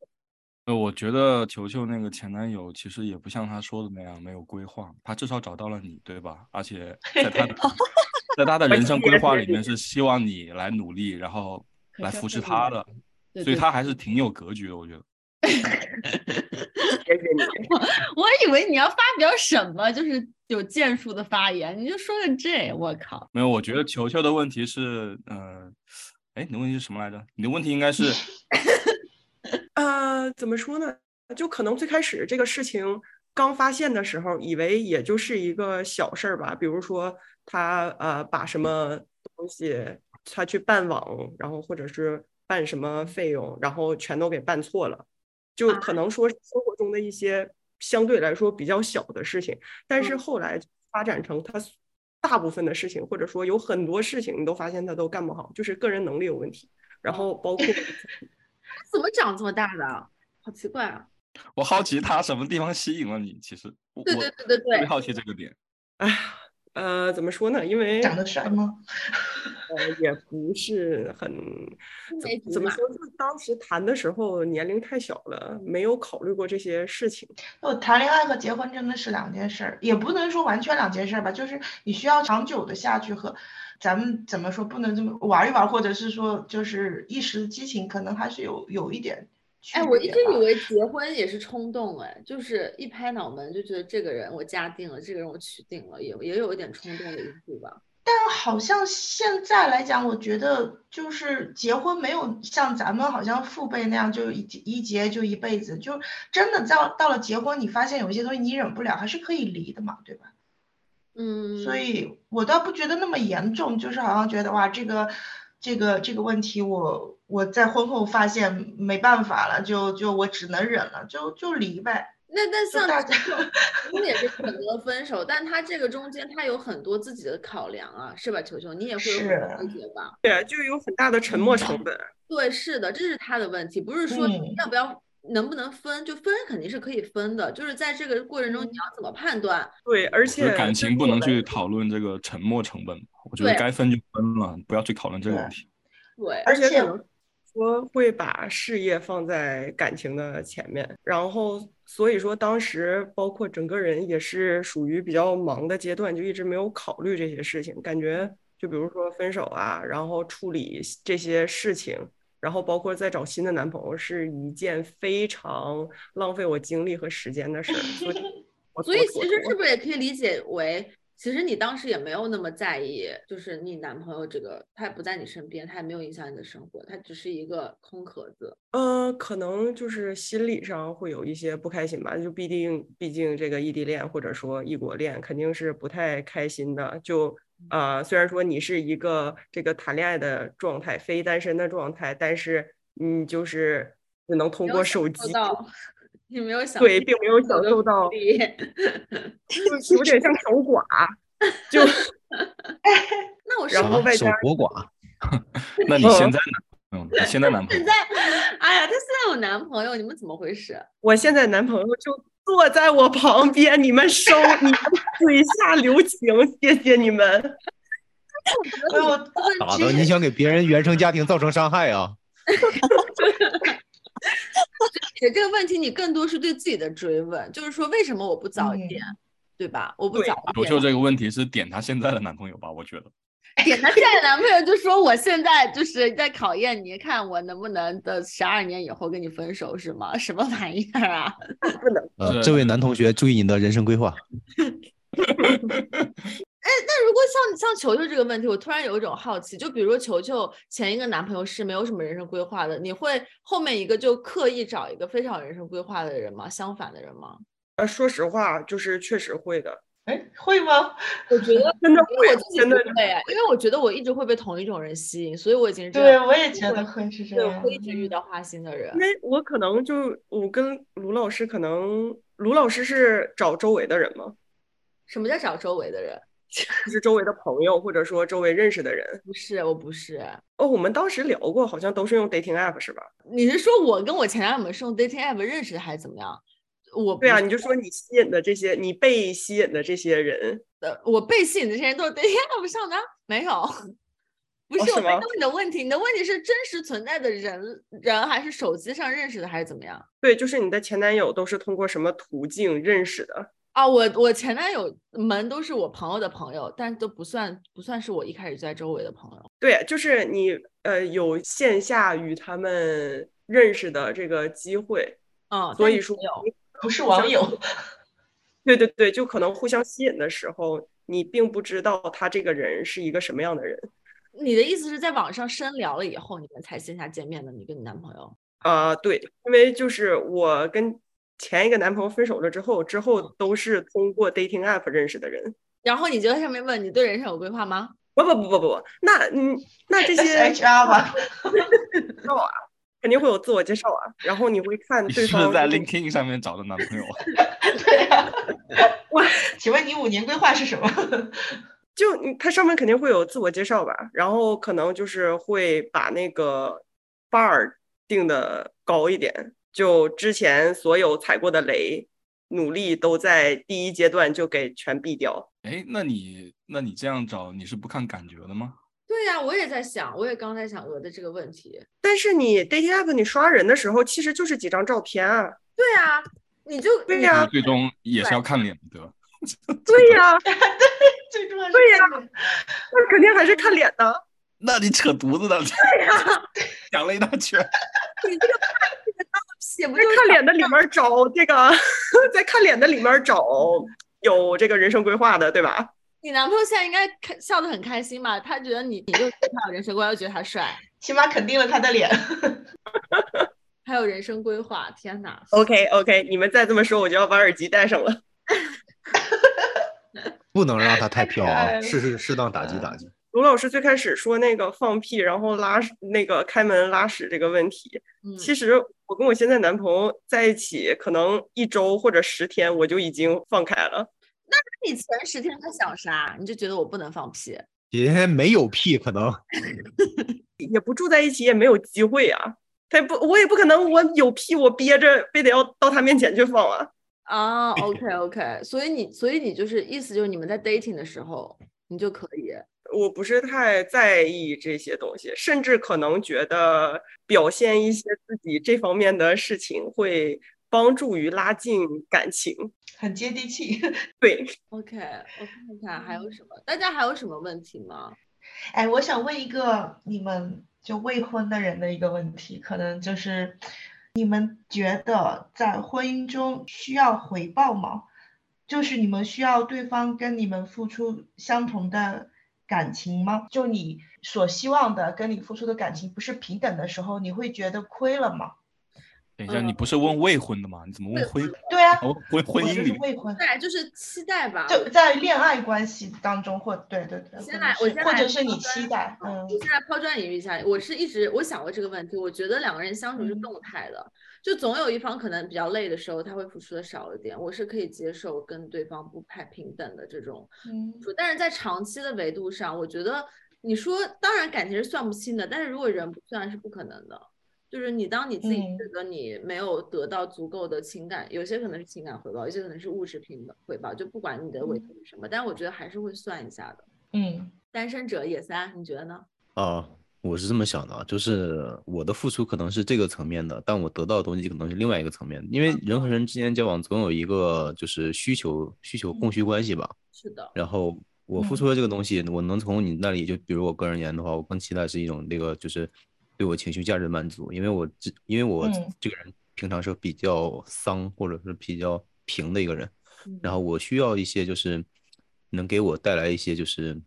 呃，我觉得球球那个前男友其实也不像他说的那样没有规划，他至少找到了你，对吧？而且在他的 在他的人生规划里面是希望你来努力，然后来扶持他的，所以他还是挺有格局的，我觉得。谢谢你。我我以为你要发表什么，就是有建树的发言，你就说个这，我靠。没有，我觉得球球的问题是，呃，哎，你的问题是什么来着？你的问题应该是，呃，怎么说呢？就可能最开始这个事情刚发现的时候，以为也就是一个小事儿吧，比如说他呃把什么东西他去办网，然后或者是办什么费用，然后全都给办错了。就可能说生活中的一些相对来说比较小的事情，但是后来发展成他大部分的事情，或者说有很多事情，你都发现他都干不好，就是个人能力有问题。然后包括 他怎么长这么大的，好奇怪啊！我好奇他什么地方吸引了你？其实对对对对对，特别好奇这个点。哎呀。呃，怎么说呢？因为长得帅吗？呃，也不是很怎怎么说，就当时谈的时候年龄太小了，没有考虑过这些事情。我谈恋爱和结婚真的是两件事儿，也不能说完全两件事儿吧，就是你需要长久的下去和咱们怎么说，不能这么玩一玩，或者是说就是一时激情，可能还是有有一点。哎，我一直以为结婚也是冲动，哎，就是一拍脑门就觉得这个人我嫁定了，这个人我娶定了，也也有一点冲动的因素吧。但好像现在来讲，我觉得就是结婚没有像咱们好像父辈那样就一一结就一辈子，就真的到到了结婚，你发现有一些东西你忍不了，还是可以离的嘛，对吧？嗯，所以我倒不觉得那么严重，就是好像觉得哇，这个这个这个问题我。我在婚后发现没办法了，就就我只能忍了，就就离呗。那但像大家，我也是选择分手，但他这个中间他有很多自己的考量啊，是吧？球球，你也会有纠结吧？对，就有很大的沉没成本。对，是的，这是他的问题，不是说要不要能不能分，就分肯定是可以分的，就是在这个过程中你要怎么判断？对，而且感情不能去讨论这个沉没成本，我觉得该分就分了，不要去讨论这个问题。对，而且。说会把事业放在感情的前面，然后所以说当时包括整个人也是属于比较忙的阶段，就一直没有考虑这些事情。感觉就比如说分手啊，然后处理这些事情，然后包括再找新的男朋友，是一件非常浪费我精力和时间的事儿。所以，所以其实是不是也可以理解为？其实你当时也没有那么在意，就是你男朋友这个，他也不在你身边，他也没有影响你的生活，他只是一个空壳子。呃，可能就是心理上会有一些不开心吧，就毕竟，毕竟这个异地恋或者说异国恋肯定是不太开心的。就呃，虽然说你是一个这个谈恋爱的状态，非单身的状态，但是你就是只能通过手机。你没有想对，并没有享受到，就有点像守寡，就 那我然后外加守寡。那你现在呢？嗯，现在男朋友？现在，哎呀，他现在有男朋友，你们怎么回事？我现在男朋友就坐在我旁边，你们收，你们嘴下留情，谢谢你们。我打的，你想给别人原生家庭造成伤害啊？这个问题你更多是对自己的追问，就是说为什么我不早一点，对吧？我不早。我就这个问题是点她现在的男朋友吧？我觉得 点她现在的男朋友就说我现在就是在考验你，看我能不能的十二年以后跟你分手是吗？什么玩意儿啊？不能。呃，这位男同学注意你的人生规划。哎，那如果像像球球这个问题，我突然有一种好奇，就比如说球球前一个男朋友是没有什么人生规划的，你会后面一个就刻意找一个非常人生规划的人吗？相反的人吗？呃，说实话，就是确实会的。哎，会吗？我觉得真的因为我自己真的不会啊，因为我觉得我一直会被同一种人吸引，所以我已经是这对，样我也觉得会是这对，我样。会一直遇到花心的人因。为我可能就我跟卢老师可能，卢老师是找周围的人吗？什么叫找周围的人？就是周围的朋友，或者说周围认识的人。不是，我不是。哦，我们当时聊过，好像都是用 dating app 是吧？你是说我跟我前男友们是用 dating app 认识的，还是怎么样？我对啊，你就说你吸引的这些，你被吸引的这些人，呃，我被吸引的这些人都是 dating app 上的啊，没有。不是，哦我没问你的问题，你的问题是真实存在的人人，还是手机上认识的，还是怎么样？对，就是你的前男友都是通过什么途径认识的？啊，我我前男友们都是我朋友的朋友，但都不算不算是我一开始在周围的朋友。对，就是你呃有线下与他们认识的这个机会，嗯，所以说不是网友。对对对，就可能互相吸引的时候，你并不知道他这个人是一个什么样的人。你的意思是在网上深聊了以后，你们才线下见面的？你跟你男朋友？啊、对，因为就是我跟前一个男朋友分手了之后，之后都是通过 dating app 认识的人。然后你就在上面问你对人生有规划吗？不不不不不不，那嗯，那这些 HR 吧，肯定会有自我介绍啊，然后你会看你对方是在 LinkedIn 上面找的男朋友啊？对呀、我请问你五年规划是什么？就你它上面肯定会有自我介绍吧，然后可能就是会把那个 bar 定的高一点，就之前所有踩过的雷，努力都在第一阶段就给全避掉。哎，那你那你这样找，你是不看感觉的吗？对呀、我也在想，我也刚在想鹅的这个问题。但是你 dating app 你刷人的时候，其实就是几张照片啊。对呀、你就对呀、就是最终也是要看脸的，对吧？对呀、最重要是对呀、那肯定还是看脸的。那你扯犊子呢？对呀讲了一大圈。你这个写不在就看脸的里面找这个，在看脸的里面找有这个人生规划的，对吧？你男朋友现在应该开笑得很开心吧？他觉得你，你又觉得他有人生规划，又觉得他帅，起码肯定了他的脸。还有人生规划。天哪！OK OK，你们再这么说，我就要把耳机戴上了。不能让他太飘啊，适适适当打击打击。卢老师最开始说那个放屁，然后拉屎那个开门拉屎这个问题，嗯，其实我跟我现在男朋友在一起，可能一周或者十天，我就已经放开了。那你前十天在想啥？你就觉得我不能放屁？也没有屁可能，也不住在一起，也没有机会啊。他也不，我也不可能，我有屁我憋着，非得要到他面前去放啊。啊，OK OK，所以你，所以你就是意思就是你们在 dating 的时候，你就可以。我不是太在意这些东西，甚至可能觉得表现一些自己这方面的事情会帮助于拉近感情。很接地气。对，OK，我看看还有什么？大家还有什么问题吗？哎，我想问一个你们就未婚的人的一个问题，可能就是你们觉得在婚姻中需要回报吗？就是你们需要对方跟你们付出相同的感情吗？就你所希望的跟你付出的感情不是平等的时候，你会觉得亏了吗？等一下，你不是问未婚的吗？你怎么问婚？对啊，哦婚婚姻里未婚，对，就是期待吧。就在恋爱关系当中，或对对对，先来我先来者是你期待，嗯我现在抛砖引玉一下，我是一直我想过这个问题，我觉得两个人相处是嗯动态的，就总有一方可能比较累的时候，他会付出的少一点，我是可以接受跟对方不太平等的这种嗯付出，但是在长期的维度上，我觉得你说当然感情是算不清的，但是如果人不算是不可能的。就是你，当你自己嗯觉得你没有得到足够的情感，有些可能是情感回报，有些可能是物质品的回报，就不管你的委托是什么，但我觉得还是会算一下的。嗯单身者也三，你觉得呢？啊，我是这么想的啊，就是我的付出可能是这个层面的，但我得到的东西可能是另外一个层面，因为人和人之间交往总有一个就是需求需求供需关系吧。是的，然后我付出的这个东西，我能从你那里，就比如我个人而言的话，我更期待是一种那个就是对我情绪价值的满足，因为我这因为我嗯这个人平常是比较丧或者是比较平的一个人，然嗯后我需要一些就是能给我带来一些就是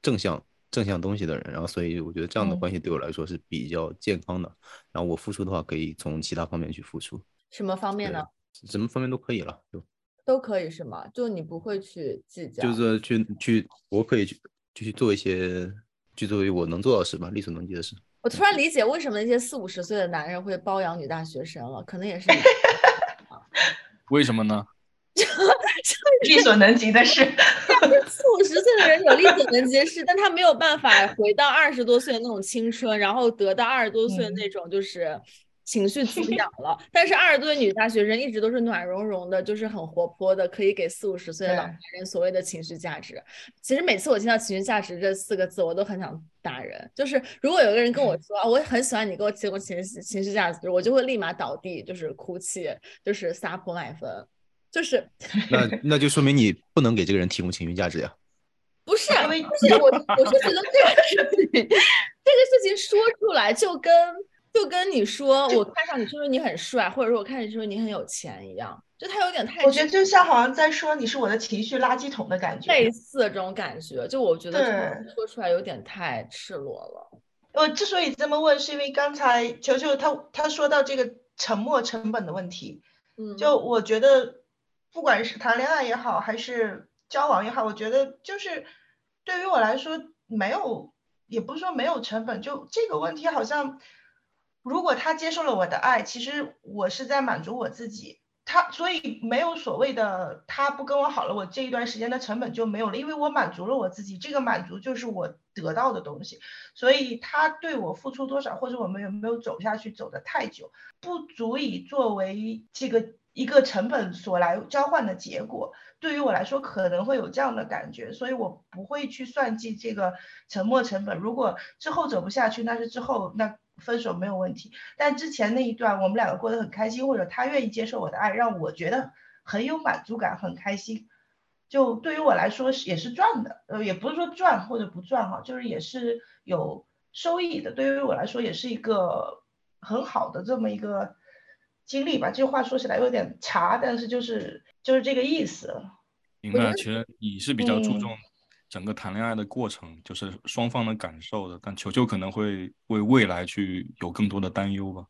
正向正向东西的人，然后所以我觉得这样的嗯关系对我来说是比较健康的。然后我付出的话，可以从其他方面去付出，什么方面呢？什么方面都可以了，就都可以是吗？就你不会去计较，就是去去，我可以去就去做一些去做我能做到的事吧，力所能及的事。我突然理解为什么那些四五十岁的男人会包养女大学生了，可能也是 为什么呢？力所能及的事。四五十岁的人有力所能及的事，但他没有办法回到二十多岁的那种青春，然后得到二十多岁的那种就是情绪滋养 了。但是二十多岁女大学生一直都是暖融融的，就是很活泼的，可以给四五十岁的老对男人所谓的情绪价值。其实每次我听到情绪价值这四个字，我都很想打人。就是如果有个人跟我说啊，我很喜欢你给我提供情绪情绪价值，我就会立马倒地，就是哭泣，就是撒泼卖分。就是那那就说明你不能给这个人提供情绪价值呀。不是，不是我，我是觉得这个事情，这个事情说出来就跟就跟你说我看上你是因为你很帅，或者说我看上你是因为你很有钱一样，就他有点太我觉得就像好像在说你是我的情绪垃圾桶的感觉。类似这种感觉，就我觉得说出来有点太赤裸了。我之所以这么问，是因为刚才球球他他说到这个沉没成本的问题，嗯，就我觉得，不管是谈恋爱也好，还是交往也好，我觉得就是对于我来说，没有，也不是说没有成本，就这个问题好像，如果他接受了我的爱，其实我是在满足我自己。他所以没有所谓的他不跟我好了，我这一段时间的成本就没有了，因为我满足了我自己，这个满足就是我得到的东西。所以他对我付出多少，或者我们有没有走下去，走得太久，不足以作为这个一个成本所来交换的结果。对于我来说，可能会有这样的感觉，所以我不会去算计这个沉没成本。如果之后走不下去，那是之后那分手没有问题。但之前那一段，我们两个过得很开心，或者他愿意接受我的爱，让我觉得很有满足感，很开心。就对于我来说是也是赚的，呃，也不是说赚或者不赚哈，就是也是有收益的。对于我来说也是一个很好的这么一个经历吧。这话说起来有点茶，但是就是就是这个意思。明白，其实你是比较注嗯重整个谈恋爱的过程，就是双方的感受的，但球球可能会为未来去有更多的担忧吧，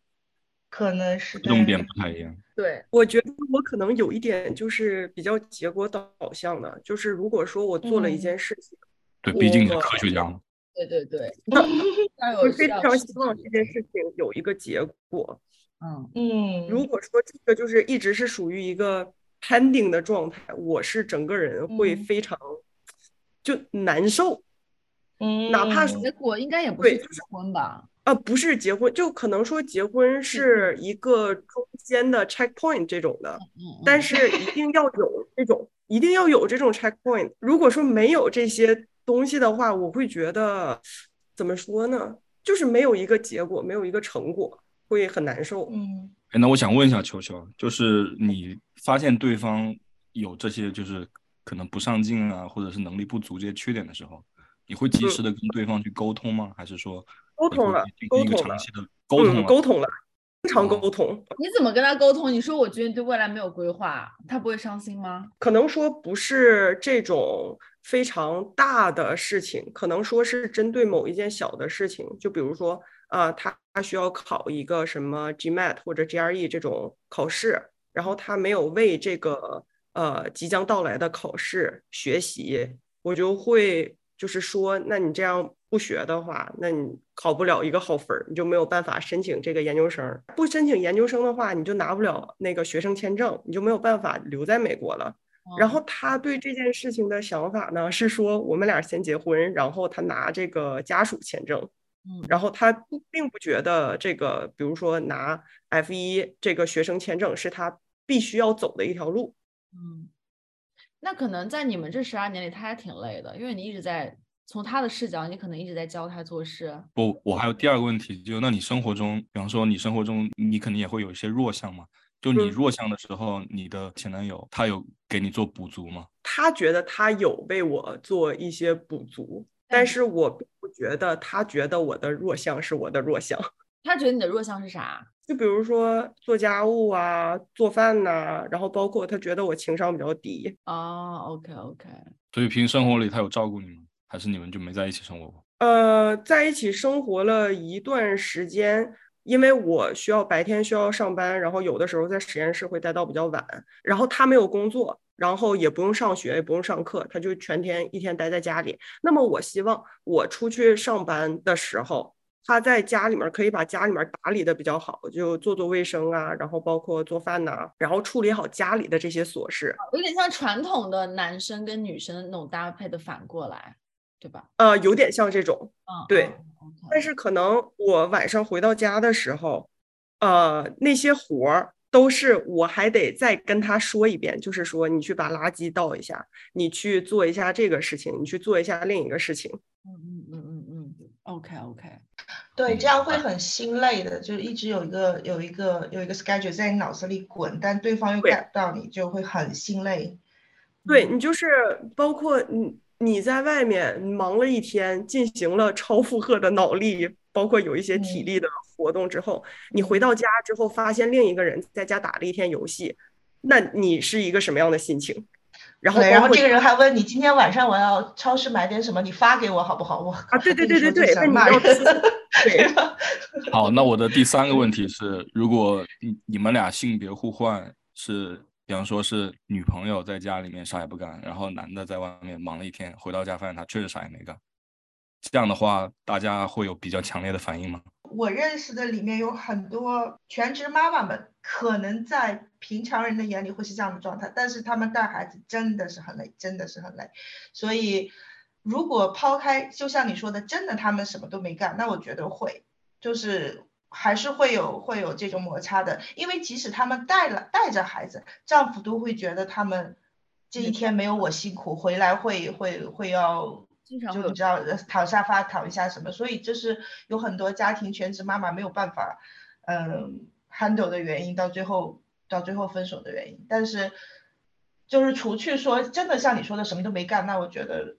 可能是重点不太一样。对，我觉得我可能有一点就是比较结果导向的，就是如果说我做了一嗯件事情，对，毕竟你是科学家嘛。对对 对，我非常希望这件事情有一个结果。嗯嗯，如果说这个就是一直是属于一个 pending 的状态，我是整个人会嗯非常就难受，嗯，哪怕是结果应该也不是对结婚吧？啊，不是结婚，就可能说结婚是一个中间的 checkpoint 这种的，嗯但是一定要有这种，一定要有这种 checkpoint。如果说没有这些东西的话，我会觉得怎么说呢？就是没有一个结果，没有一个成果，会很难受。嗯哎，那我想问一下球球，就是你发现对方有这些就是可能不上进啊，或者是能力不足这些缺点的时候，你会及时的跟对方去沟通吗？还是说沟通了沟通了长期的沟通？沟通了，经常沟通。你怎么跟他沟通？你说我觉得你对未来没有规划，他不会伤心吗？可能说不是这种非常大的事情，可能说是针对某一件小的事情，就比如说啊、他他需要考一个什么 GMAT 或者 GRE 这种考试，然后他没有为这个呃即将到来的考试学习，我就会就是说，那你这样不学的话，那你考不了一个好分儿，你就没有办法申请这个研究生。不申请研究生的话，你就拿不了那个学生签证，你就没有办法留在美国了。然后他对这件事情的想法呢，是说我们俩先结婚，然后他拿这个家属签证，嗯然后他不并不觉得这个，比如说拿 F 一这个学生签证是他必须要走的一条路。嗯，那可能在你们这十二年里，他还挺累的，因为你一直在从他的视角，你可能一直在教他做事。不，我还有第二个问题，就那你生活中，比方说你生活中，你肯定也会有一些弱项嘛。就你嗯弱项的时候，你的前男友他有给你做补足吗？他觉得他有为我做一些补足，但是我并不觉得他觉得我的弱项是我的弱项。他觉得你的弱项是啥？就比如说做家务啊、做饭呐、然后包括他觉得我情商比较低。啊，OK OK，所以平时生活里他有照顾你吗？还是你们就没在一起生活过？呃，在一起生活了一段时间，因为我需要白天需要上班，然后有的时候在实验室会待到比较晚，然后他没有工作，然后也不用上学，也不用上课，他就全天一天待在家里。那么我希望我出去上班的时候，他在家里面可以把家里面打理的比较好，就做做卫生啊，然后包括做饭呐、然后处理好家里的这些琐事。有点像传统的男生跟女生那种搭配的反过来，对吧？呃，有点像这种，嗯，对。嗯但是可能我晚上回到家的时候，呃，那些活儿都是我还得再跟他说一遍，就是说你去把垃圾倒一下，你去做一下这个事情，你去做一下另一个事情。嗯嗯嗯嗯嗯，OK OK，对，这样会很心累的，就一直有一个有一个有一个 schedule 在你脑子里滚，但对方又对 get 不到你，就会很心累。对你就是包括你你在外面忙了一天，进行了超负荷的脑力，包括有一些体力的活动之后，你回到家之后，发现另一个人在家打了一天游戏，那你是一个什么样的心情？然后对，然后这个人还问你今天晚上我要超市买点什么，你发给我好不好？我啊，对对对对对，那想骂对。好，那我的第三个问题是，如果你你们俩性别互换是，比方说是女朋友在家里面啥也不干，然后男的在外面忙了一天，回到家发现他确实啥也没干，这样的话，大家会有比较强烈的反应吗？我认识的里面有很多全职妈妈们，可能在平常人的眼里会是这样的状态，但是他们带孩子真的是很累，真的是很累。所以，如果抛开，就像你说的，真的他们什么都没干，那我觉得会，就是还是会有会有这种摩擦的，因为即使他们带了带着孩子，丈夫都会觉得他们这一天没有我辛苦，回来会会会要。经常会有就你知道呃躺沙发躺一下什么，所以这是有很多家庭全职妈妈没有办法，嗯，handle 的原因，到最后到最后分手的原因。但是就是除去说真的像你说的什么都没干，那我觉得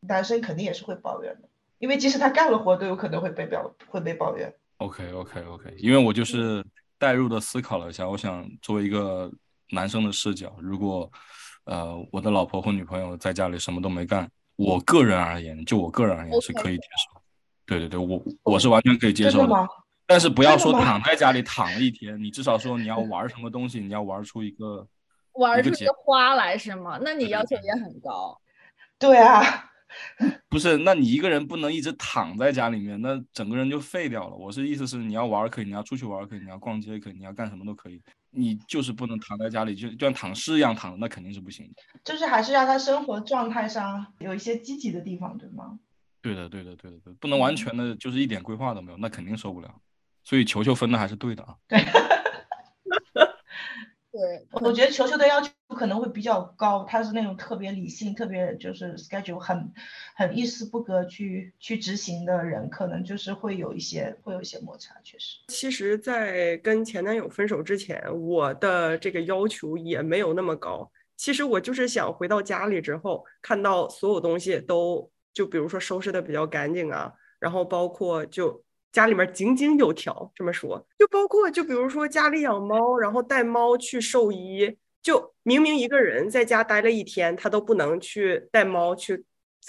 男生肯定也是会抱怨的，因为即使他干了活，都有可能会被表会被抱怨。OK OK OK，因为我就是代入的思考了一下，我想作为一个男生的视角，如果呃我的老婆或女朋友在家里什么都没干，我个人而言，就我个人而言是可以接受。对对对，我我是完全可以接受真的？但是不要说躺在家里躺了一天，你至少说你要 玩什么东西，你要玩出一个玩出一个花来是吗？那你要求也很高。对啊，不是，那你一个人不能一直躺在家里面，那整个人就废掉了。我是意思是，你要玩儿可以，你要出去玩儿可以，你要逛街可以，你要干什么都可以，你就是不能躺在家里，就就像躺尸一样躺着，那肯定是不行的。就是还是要他生活状态上有一些积极的地方，对吗？对的，对的，对的，对，不能完全的就是一点规划都没有，那肯定受不了。所以球球分的还是对的啊。对，我觉得球球的要求可能会比较高，他是那种特别理性、特别就是 schedule 很很一丝不苟去去执行的人，可能就是会有一些会有一些摩擦，确实。其实，在跟前男友分手之前，我的这个要求也没有那么高。其实我就是想回到家里之后，看到所有东西都，就比如说收拾的比较干净啊，然后包括就家里面井井有条，这么说，就包括就比如说家里养猫，然后带猫去兽医，就明明一个人在家待了一天，他都不能去带猫去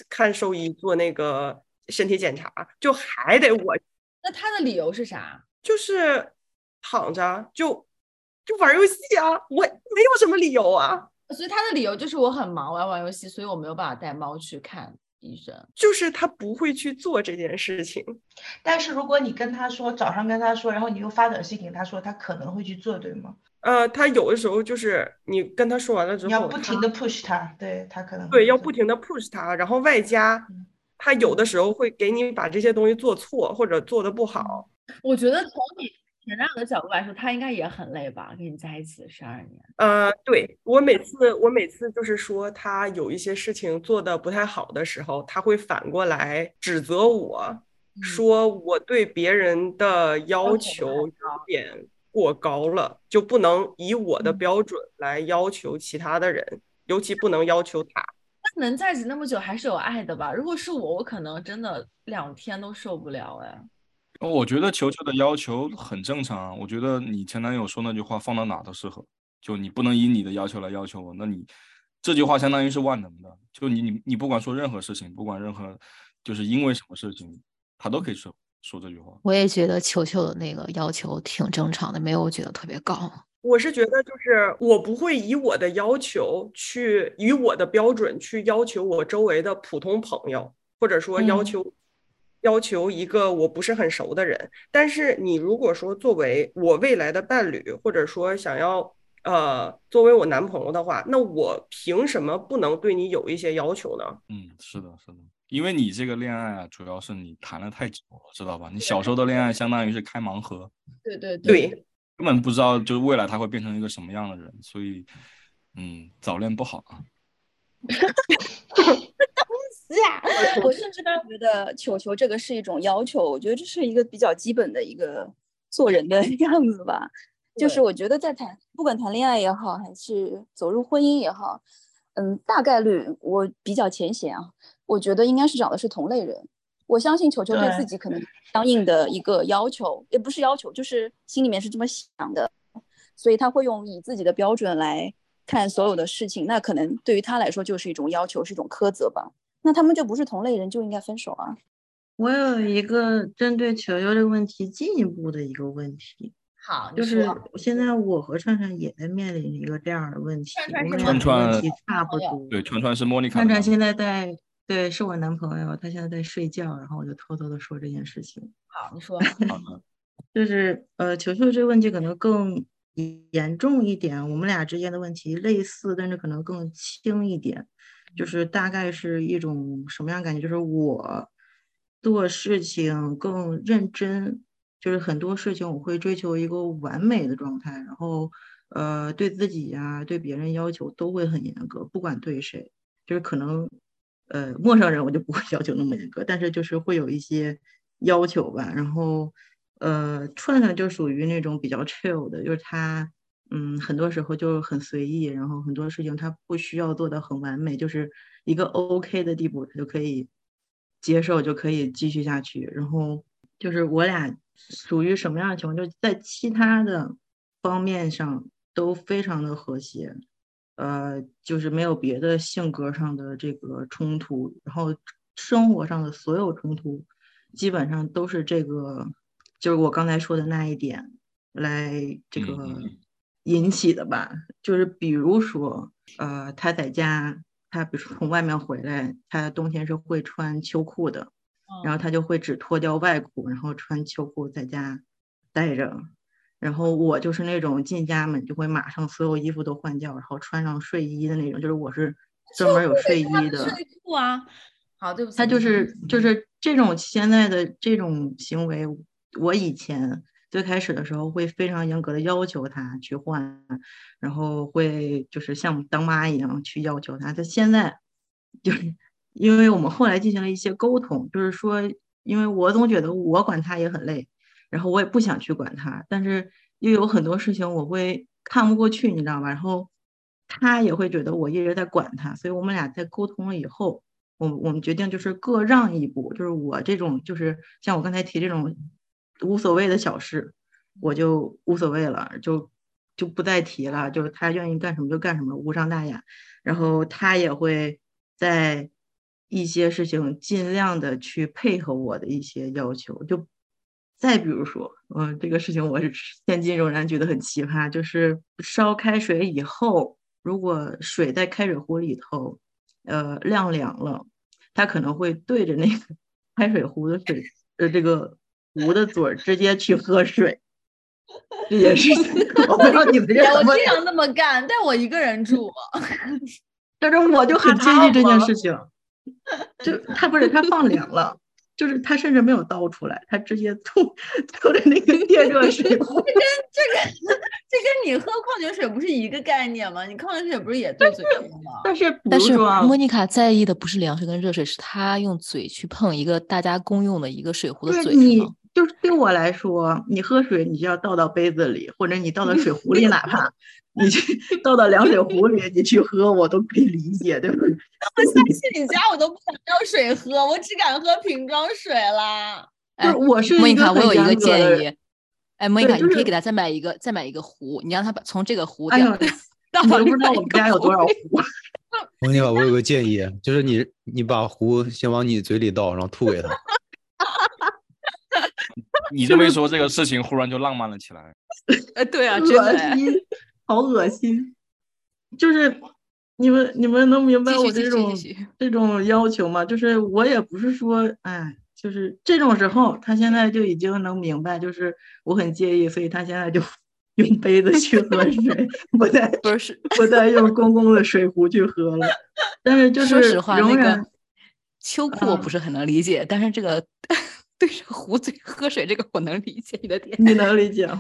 看兽医做那个身体检查，就还得我那他的理由是啥？就是躺着就就玩游戏啊，我没有什么理由啊，所以他的理由就是我很忙，我要玩游戏，所以我没有办法带猫去看医生。就是他不会去做这件事情。但是如果你跟他说早上跟他说，然后你又发短信给他说，他可能会去做，对吗？呃，他有的时候就是你跟他说完了之后你要不停的 push 他，对他可能会对要不停的 push 他，然后外加嗯他有的时候会给你把这些东西做错或者做的不好。我觉得从你前男友的角度来说，他应该也很累吧？跟你在一起十二年，呃，对，我每次我每次就是说他有一些事情做的不太好的时候，他会反过来指责我，说我对别人的要求有点过高了，就不能以我的标准来要求其他的人，尤其不能要求他。那能在一起那么久还是有爱的吧？如果是我，我可能真的两天都受不了哎。我觉得球球的要求很正常啊。我觉得你前男友说那句话放到哪都适合，就你不能以你的要求来要求我，那你这句话相当于是万能的。就你你你不管说任何事情，不管任何就是因为什么事情，他都可以说说这句话。我也觉得球球的那个要求挺正常的，没有觉得特别高。我是觉得，就是我不会以我的要求去以我的标准去要求我周围的普通朋友，或者说要求要求一个我不是很熟的人。但是你如果说作为我未来的伴侣，或者说想要呃作为我男朋友的话，那我凭什么不能对你有一些要求呢？嗯，是的，是的，因为你这个恋爱啊，主要是你谈了太久了，知道吧？你小时候的恋爱相当于是开盲盒，对对对。根本不知道，就是未来他会变成一个什么样的人，所以，嗯，早恋不好啊。我甚至觉得球球这个是一种要求，我觉得这是一个比较基本的一个做人的 样子吧。就是我觉得在谈，不管谈恋爱也好，还是走入婚姻也好，嗯，大概率我比较浅显啊，我觉得应该是找的是同类人。我相信球球对自己可能相应的一个要求，也不是要求，就是心里面是这么想的，所以他会用以自己的标准来看所有的事情。那可能对于他来说就是一种要求，是一种苛责吧。那他们就不是同类人，就应该分手啊。我有一个针对球球这个问题进一步的一个问题，好，就是现在我和串串也在面临一个这样的问题，串串问题差不多。对，串串是莫妮卡。串串现在在。对，是我男朋友，他现在在睡觉，然后我就偷偷的说这件事情。好，你说。就是呃，球球这个问题可能更严重一点，我们俩之间的问题类似，但是可能更轻一点。就是大概是一种什么样感觉？就是我做事情更认真，就是很多事情我会追求一个完美的状态，然后呃，对自己呀，对别人要求都会很严格，不管对谁，就是可能。呃，陌生人我就不会要求那么严格，但是就是会有一些要求吧。然后，呃，串串就属于那种比较 chill 的，就是他，嗯，很多时候就很随意，然后很多事情他不需要做的很完美，就是一个 OK 的地步，他就可以接受，就可以继续下去。然后就是我俩属于什么样的情况，就在其他的方面上都非常的和谐。呃，就是没有别的性格上的这个冲突，然后生活上的所有冲突，基本上都是这个，就是我刚才说的那一点来这个引起的吧。就是比如说，呃，他在家，他比如说从外面回来，他冬天是会穿秋裤的，然后他就会只脱掉外裤，然后穿秋裤在家待着。然后我就是那种进家门就会马上所有衣服都换掉，然后穿上睡衣的那种，就是我是专门有睡衣的。睡裤啊，好，对不起。他就是就是这种现在的这种行为，我以前最开始的时候会非常严格的要求他去换，然后会就是像当妈一样去要求他。他现在就是因为我们后来进行了一些沟通，就是说，因为我总觉得我管他也很累。然后我也不想去管他，但是又有很多事情我会看不过去，你知道吧？然后他也会觉得我一直在管他，所以我们俩在沟通了以后，我我们决定就是各让一步，就是我这种就是像我刚才提这种无所谓的小事，我就无所谓了，就就不再提了，就是他愿意干什么就干什么，无伤大雅。然后他也会在一些事情尽量的去配合我的一些要求，就。再比如说，嗯，这个事情我是现今仍然觉得很奇葩，就是烧开水以后，如果水在开水壶里头，呃，晾凉了，他可能会对着那个 开水壶的水，呃，这个壶的嘴儿直接去喝水。这件事情，我不知道你们这我经常那么干，但我一个人住，但是我就很介意这件事情，就他不是他放凉了。就是他甚至没有倒出来，他直接吐吐的那个电热水壶。这跟这个这跟你喝矿泉水不是一个概念吗？你矿泉水不是也对嘴喝吗？但是但是莫妮卡在意的不是凉水跟热水，是他用嘴去碰一个大家公用的一个水壶的嘴。你就是对我来说，你喝水你就要倒到杯子里，或者你倒到水壶里，哪怕。你去 倒到凉水壶里，你去喝，我都可以理解，对不对？我下去你家，我都不敢要水喝，我只敢喝瓶装水啦。哎，我是莫妮卡，我有一个建议。哎，莫妮卡，你可以给他再买一个，再买一个壶，你让他把从这个壶掉到你到都不知道我们家有多少壶莫妮卡，我有个建议，就是你你把壶先往你嘴里倒，然后吐给他。你这么一说，这个事情忽然就浪漫了起来。呃，对啊，真恶。心，好恶心。就是你们你们能明白我这种这种要求吗？就是我也不是说，哎，就是这种时候，他现在就已经能明白，就是我很介意，所以他现在就 用杯子去喝水，不再不是不再用公共的水壶去喝了。但是就是说实话，那个秋裤我不是很能理解，但是这个对着壶嘴喝水这个我能理解你的点，你能理解吗？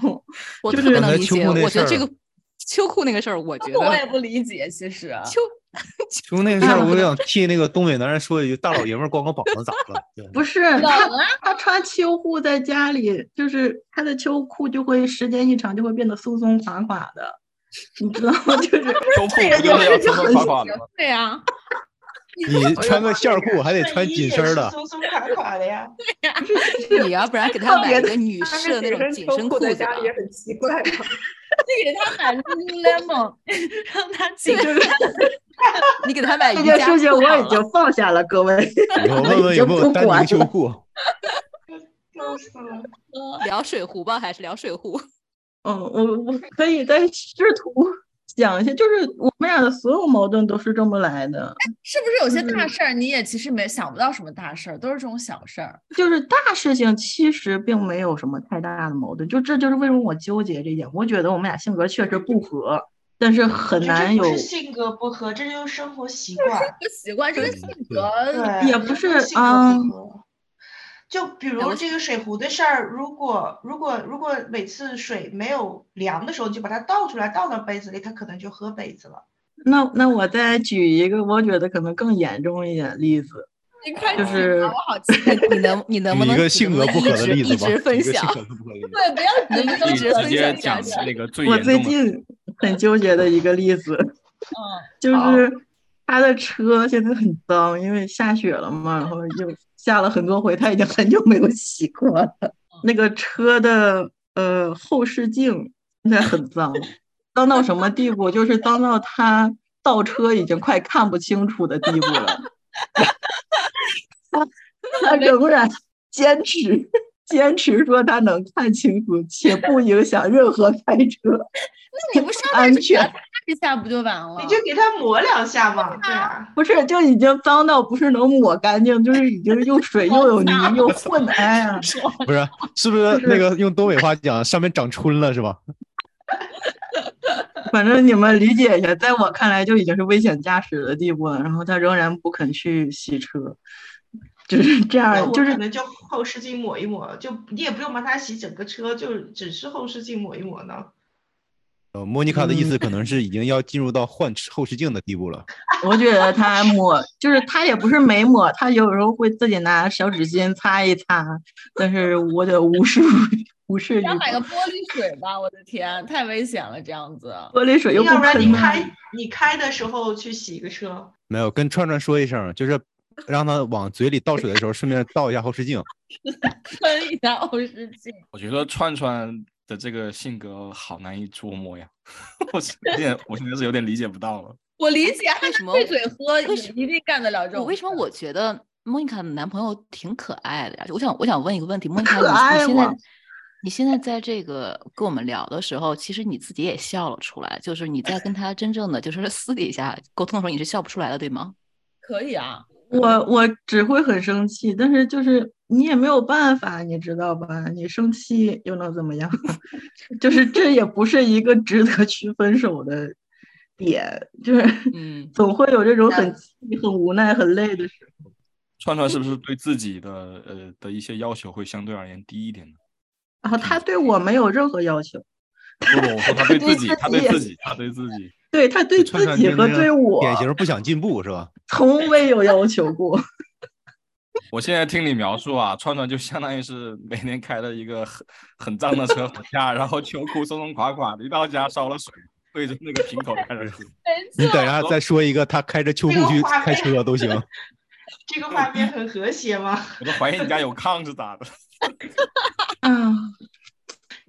我特就是别能理解。我觉得这个秋裤那个事儿，我觉 得我也得不理解，其实 秋裤那个事儿，我想替那个东北男人说一句：大老爷们儿光个膀子咋了？不是冷他啊他穿秋裤在家里，就是他的秋裤就会时间一长就会变得松松垮垮的，你知道吗？就是秋裤不就是要松松垮垮的吗？对呀，你穿个线儿裤还得穿紧身儿的，松松垮垮的呀。你要不然给他买一个女士的那种紧身裤子。也很奇怪吧？就给他买 Lululemon，让他紧就是你给他买这件事情我已经放下了，各位。我问问有没有丹宁秋裤？笑死了。聊水壶吧，还是聊水壶？嗯，我我可以再试图讲一下，就是我们俩的所有矛盾都是这么来的，是不是有些大嗯事儿你也其实没想不到什么大事儿，都是这种小事儿。就是大事情其实并没有什么太大的矛盾，就这就是为什么我纠结这一点。我觉得我们俩性格确实不合，但是很难有是性格不合，这就是生活习惯。生活习惯，这个性格，也不是啊。就比如这个水壶的事儿，如果如果如果每次水没有凉的时候，你就把它倒出来，倒到杯子里，它可能就喝杯子了。那那我再举一个我觉得可能更严重一点的例子，就是，我好期待。你能你能不能举一个性格不合的一直一例子吧。直分享举一个性？格不合的例 子。对，不要一直分享讲一下那个最我最。近很纠结的一个例子，嗯，就是他的车现在很脏，因为下雪了嘛，然后又下了很多回，他已经很久没有洗过了。那个车的呃后视镜现在很脏，脏到什么地步？就是脏到他倒车已经快看不清楚的地步了。他他仍然坚持坚持说他能看清楚，且不影响任何开车那你不上安全。擦一下不就完了？你就给它抹两下嘛，对啊。不是，就已经脏到不是能抹干净，就是已经又水 又有泥又混的，哎呀，不是，是不是那个用东北话讲，上面长春了是吧？反正你们理解一下，在我看来就已经是危险驾驶的地步了，然后他仍然不肯去洗车，就是这样，就是可能就后视镜抹一抹，就你也不用帮他洗整个车，就只是后视镜抹一抹呢。呃，莫妮卡的意思嗯可能是已经要进入到换后视镜的地步了。我觉得他抹，就是他也不是没抹，他有时候会自己拿小纸巾擦一擦，但是我得无视无视于要买个玻璃水吧，我的天，太危险了，这样子。玻璃水又不要不然你开你开的时候去洗个车，没有跟串串说一声，就是让他往嘴里倒水的时候，顺便倒一下后视镜。喷一下后视镜。我觉得串串的这个性格好难以捉摸呀，我是有点，我现在是有点理解不到了。我理解，他为什么对嘴喝也一定干得了这种。我为什么我觉得莫妮卡的男朋友挺可爱的呀？我想我想问一个问题，莫妮卡，你现在你现在在这个跟我们聊的时候，其实你自己也笑了出来，就是你在跟他真正的就是私底下沟通的时候，你是笑不出来的，对吗？可以啊？我我只会很生气，但是就是你也没有办法，你知道吧？你生气又能怎么样？就是这也不是一个值得去分手的点，就是嗯，总会有这种很气、很无奈、很累的时候。串串是不是对自己的呃的一些要求会相对而言低一点呢？然后他对我没有任何要求，不不，我说他对自己，他对自己，他对自己。对他对自己和对我典型不想进步是吧？从未有要求过。我现在听你描述啊，串串就相当于是每天开了一个很很脏的车回家，然后秋裤松松垮垮的，一到家烧了水，对着那个瓶口开始喝。你等一下再说一个，他开着秋裤去开车都行。这个画面很和谐吗？我都怀疑你家有炕是咋的？啊，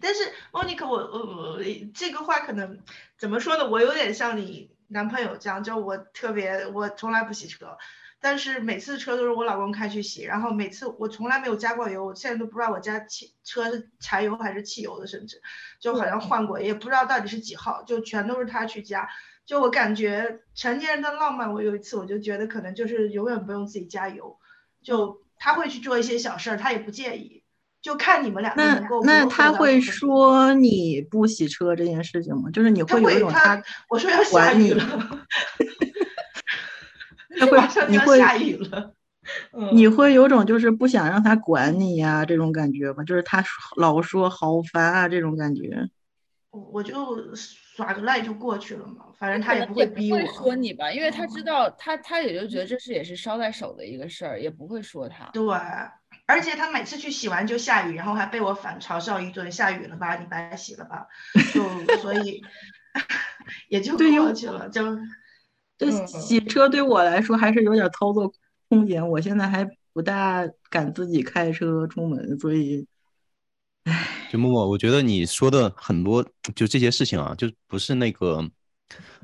但是 Monica，，我我我这个话可能怎么说呢？我有点像你男朋友这样，就我特别我从来不洗车，但是每次车都是我老公开去洗，然后每次我从来没有加过油，我现在都不知道我家汽车是柴油还是汽油的，甚至就好像换过，也不知道到底是几号，就全都是他去加。就我感觉成年人的浪漫，我有一次我就觉得可能就是永远不用自己加油，就他会去做一些小事儿，他也不介意，就看你们俩那能够那他会说你不洗车这件事情吗？就是你会有一种他我说要下管你，雨了，他会马上就你会要下雨了。嗯你会有种就是不想让他管你呀、这种感觉吗？就是他老说好烦啊这种感觉。我我就耍个赖就过去了嘛，反正他也不会逼我。嗯说你吧，因为他知道他他也就觉得这是也是捎带手的一个事儿，也不会说他。对，而且他每次去洗完就下雨，然后还被我反嘲笑一顿，下雨了吧，你白洗了吧，就 所以 也就过去了，就就嗯洗车对我来说还是有点操作空间，我现在还不大敢自己开车出门，所以就默默，我觉得你说的很多就这些事情啊，就不是那个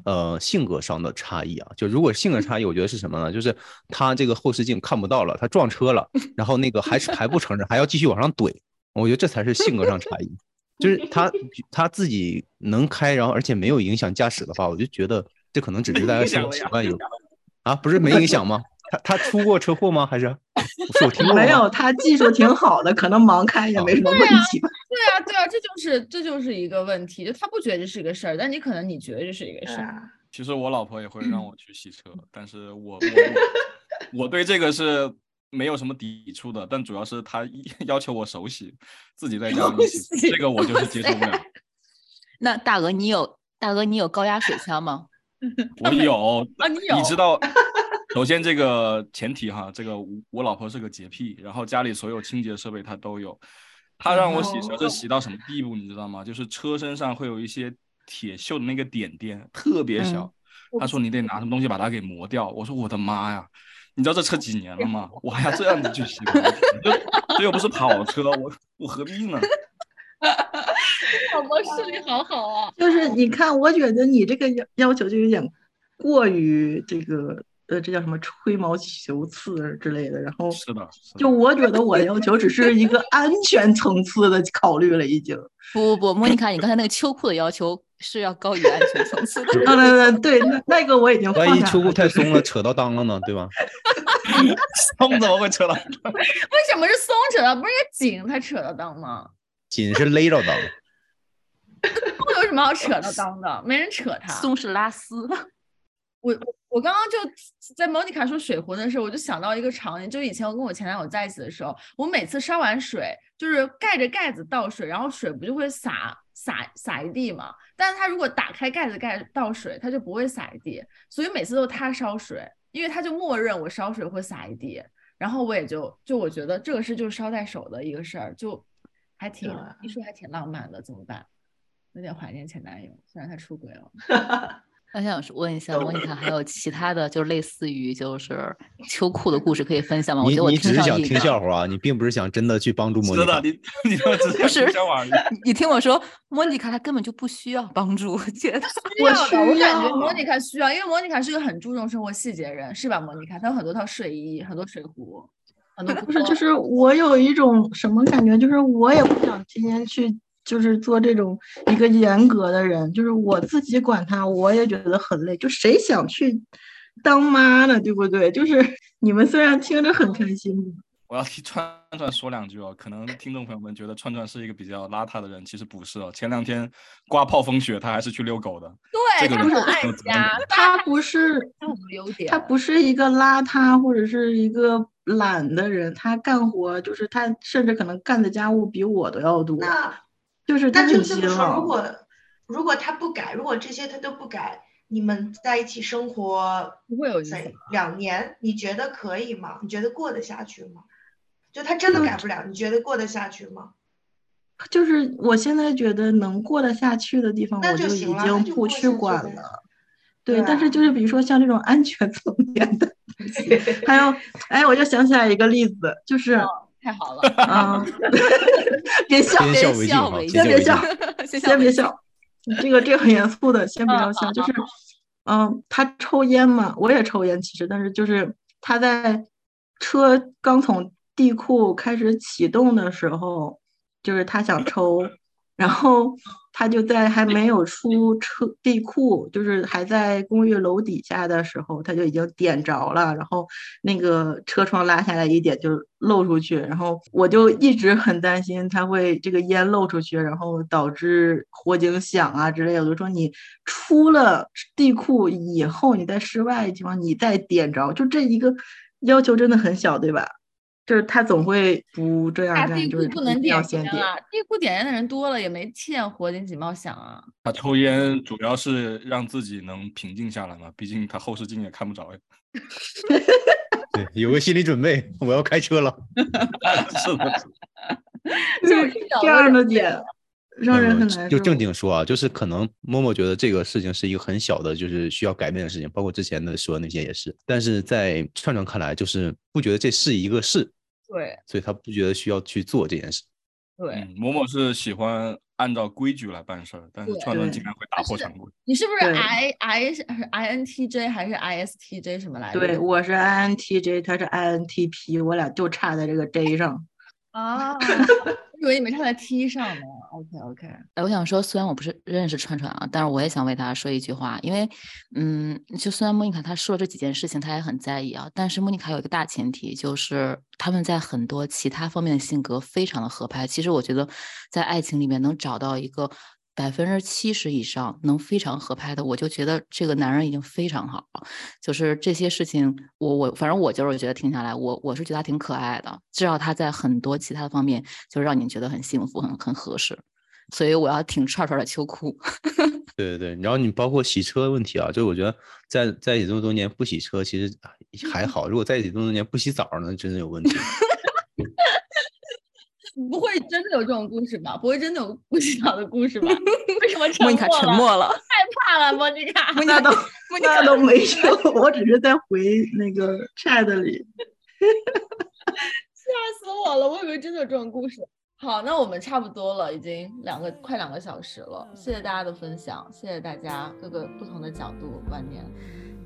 呃性格上的差异啊。就如果性格差异，我觉得是什么呢？就是他这个后视镜看不到了，他撞车了，然后那个还是还不承认，还要继续往上怼。我觉得这才是性格上差异。就是他他自己能开，然后而且没有影响驾驶的话，我就觉得这可能只是大家生活习惯有 啊，不是没影响吗？他他出过车祸吗？还是是我听过没有他技术挺好的，可能盲开也没什么问题吧。对啊，对啊，这就是这就是一个问题，就他不觉得这是一个事儿，但你可能你觉得这是一个事儿。其实我老婆也会让我去洗车，但是我我我 我对这个是没有什么抵触的，但主要是她 要求我手洗，自己在家里洗，这个我就是接受不了。那大鹅，你有大鹅，你有高压水枪吗？我有啊你有你知道，首先这个前提哈，这个我我老婆是个洁癖，然后家里所有清洁设备她都有。她让我洗车是洗到什么地步，你知道吗？就是车身上会有一些铁锈的那个点点，特别小。她说你得拿什么东西把它给磨掉。我说我的妈呀，你知道这车几年了吗？我还要这样子去洗吗？这又不是跑车，我我何必呢？老婆视力好好啊。就是你看，我觉得你这个要要求就有点过于这个呃，这叫什么吹毛求疵之类的。然后是的，就我觉得 我的要求只是一个安全层次的考虑了，已经。不不不，莫妮卡，你刚才那个秋裤的要求是要高于安全层次的。啊，对对对，那那个我已经放下万一秋裤。太松了，扯到裆了呢，对吧？松怎么会扯到？为什么是松扯到，不是紧才扯到裆吗？紧是勒着裆，松有什么好扯到裆的？没人扯它。松是拉丝。我我刚刚就在莫妮卡说水壶的时候，我就想到一个场景，就以前我跟我前男友在一起的时候，我每次烧完水，就是盖着盖子倒水，然后水不就会洒洒洒一地嘛？但是他如果打开盖子盖倒水，他就不会洒一地，所以每次都是他烧水，因为他就默认我烧水会洒一地，然后我也就就我觉得这个是就是捎带手的一个事儿，就还挺一说还挺浪漫的，怎么办？有点怀念前男友，虽然他出轨了。我想问一下莫妮卡，还有 其他的就是类似于就是秋裤的故事可以分享吗？我觉得我你你只是想听笑话啊，你并不是想真的去帮助莫妮卡。你 你说只不是听笑话而已。你你听我说，莫妮卡她根本就不需要帮助，我觉得需要的，我感觉莫妮卡需要，因为莫妮卡是个很注重生活细节的人，是吧？莫妮卡，她有很多套睡衣，很多水壶，很多不是，就是我有一种什么感觉，就是我也不想天天去，就是做这种一个严格的人，就是我自己管他，我也觉得很累。就谁想去当妈呢？对不对？就是 你们虽然听着很开心，我要替串串说两句哦，可能听众朋友们觉得串串是一个比较邋遢的人，其实不是哦。前两天刮暴风雪，他还是去遛狗的。对，这个人他很爱家，他不是他不是一个邋遢或者是一个懒的人，他干活就是他甚至可能干的家务比我都要多，那就是他那就很勤这么说，如。果如果他不改，如果这些他都不改，你们在一起生活不会有意在思。两年，你觉得可以吗？你觉得过得下去吗？就他真的嗯改不了，你觉得过得下去吗？就是我现在觉得能过得下去的地方，那我就已经不去去管了。对，对但是啊就是比如说像这种安全层面的东西，还有，哎，我就想起来一个例子，就是太好了。啊，别笑，别笑先别笑，先先别笑。这个这个很严肃的，先不要笑。就是，嗯，他抽烟嘛，我也抽烟，其实，但是就是他在车刚从地库开始启动的时候，就是他想抽，然后。他就在还没有出车地库，就是还在公寓楼底下的时候，他就已经点着了，然后那个车窗拉下来一点就漏出去，然后我就一直很担心他会这个烟漏出去，然后导致火警响啊之类的。我就说你出了地库以后，你在室外的地方你再点着，就这一个要求真的很小，对吧？就是他总会不这样干，就是不能点烟啊！地库点烟的人多了，也没欠火警警报响啊。他抽烟主要是让自己能平静下来嘛，毕竟他后视镜也看不着呀。对，有个心理准备，我要开车了。是的，就是这样的点，让人很难就正经说啊，就是可能默默觉得这个事情是一个很小的，就是需要改变的事情，包括之前的说那些也是。但是在串串看来，就是不觉得这是一个事。对，所以他不觉得需要去做这件事。对，某某是喜欢按照规矩来办事儿，但是串串经常会打破常规。你是不是 I I 是 I N T J 还是 I S T J 什么来着？对，我是 I N T J，他是 I N T P，我俩就差在这个 J 上。啊，我以为你们差在 T 上呢。OK OK，哎，我想说，虽然我不是认识串串啊，但是我也想为他说一句话，因为，嗯，就虽然莫妮卡他说这几件事情，他也很在意啊，但是莫妮卡有一个大前提，就是他们在很多其他方面的性格非常的合拍。其实我觉得，在爱情里面能找到一个。百分之七十以上能非常合拍的，我就觉得这个男人已经非常好了。就是这些事情，我我反正我就是觉得听下来，我我是觉得他挺可爱的。至少他在很多其他的方面就让你觉得很幸福，很很合适。所以我要挺串串的秋裤。对对对，然后你包括洗车问题啊，就我觉得在在一起这么多年不洗车其实还 好，如果在一起这么多年不洗澡呢，真的有问题。不会真的有这种故事吧？不会真的有不洗澡的故事吧？为什么莫妮卡沉默了？害怕了，莫妮卡。那都那都没有，我只是在回那个 chat 里。吓死我了！我以为真的有这种故事。好，那我们差不多了，已经两个快两个小时了。谢谢大家的分享，谢谢大家各个不同的角度观点。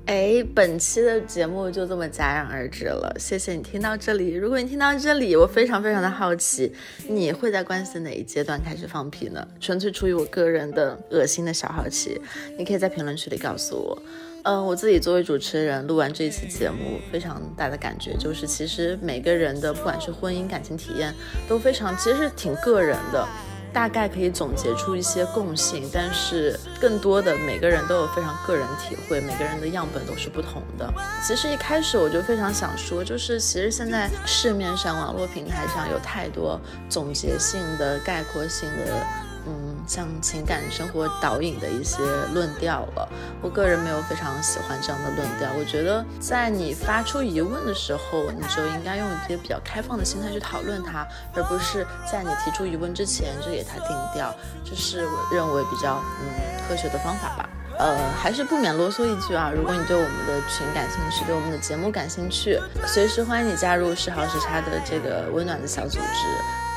哎，本期的节目就这么戛然而止了。谢谢你听到这里。如果你听到这里，我非常非常的好奇，你会在关系哪一阶段开始放屁呢？纯粹出于我个人的恶心的小好奇，你可以在评论区里告诉我。嗯，我自己作为主持人，录完这一期节目，非常大的感觉就是，其实每个人的不管是婚姻感情体验都非常，其实是挺个人的。大概可以总结出一些共性，但是更多的每个人都有非常个人体会，每个人的样本都是不同的。其实一开始我就非常想说，就是其实现在市面上网络平台上有太多总结性的、概括性的。嗯，像情感生活导引的一些论调了，我个人没有非常喜欢这样的论调。我觉得在你发出疑问的时候，你就应该用一些比较开放的心态去讨论它，而不是在你提出疑问之前就给它定调。这是我认为比较嗯科学的方法吧。呃，还是不免啰嗦一句啊，如果你对我们的群感兴趣，对我们的节目感兴趣，随时欢迎你加入时好时差的这个温暖的小组织。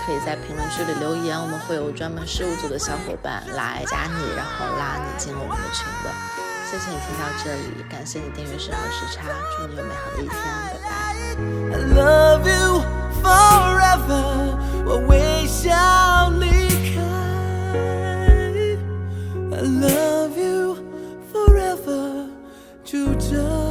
可以在评论区里留言我们会有专门事务组的小伙伴来加你然后拉你进我们的群的。谢谢你听到这里感谢你订阅十二时差祝你有美好的一天拜拜。I love you forever 我微笑离开。I love you forever 就这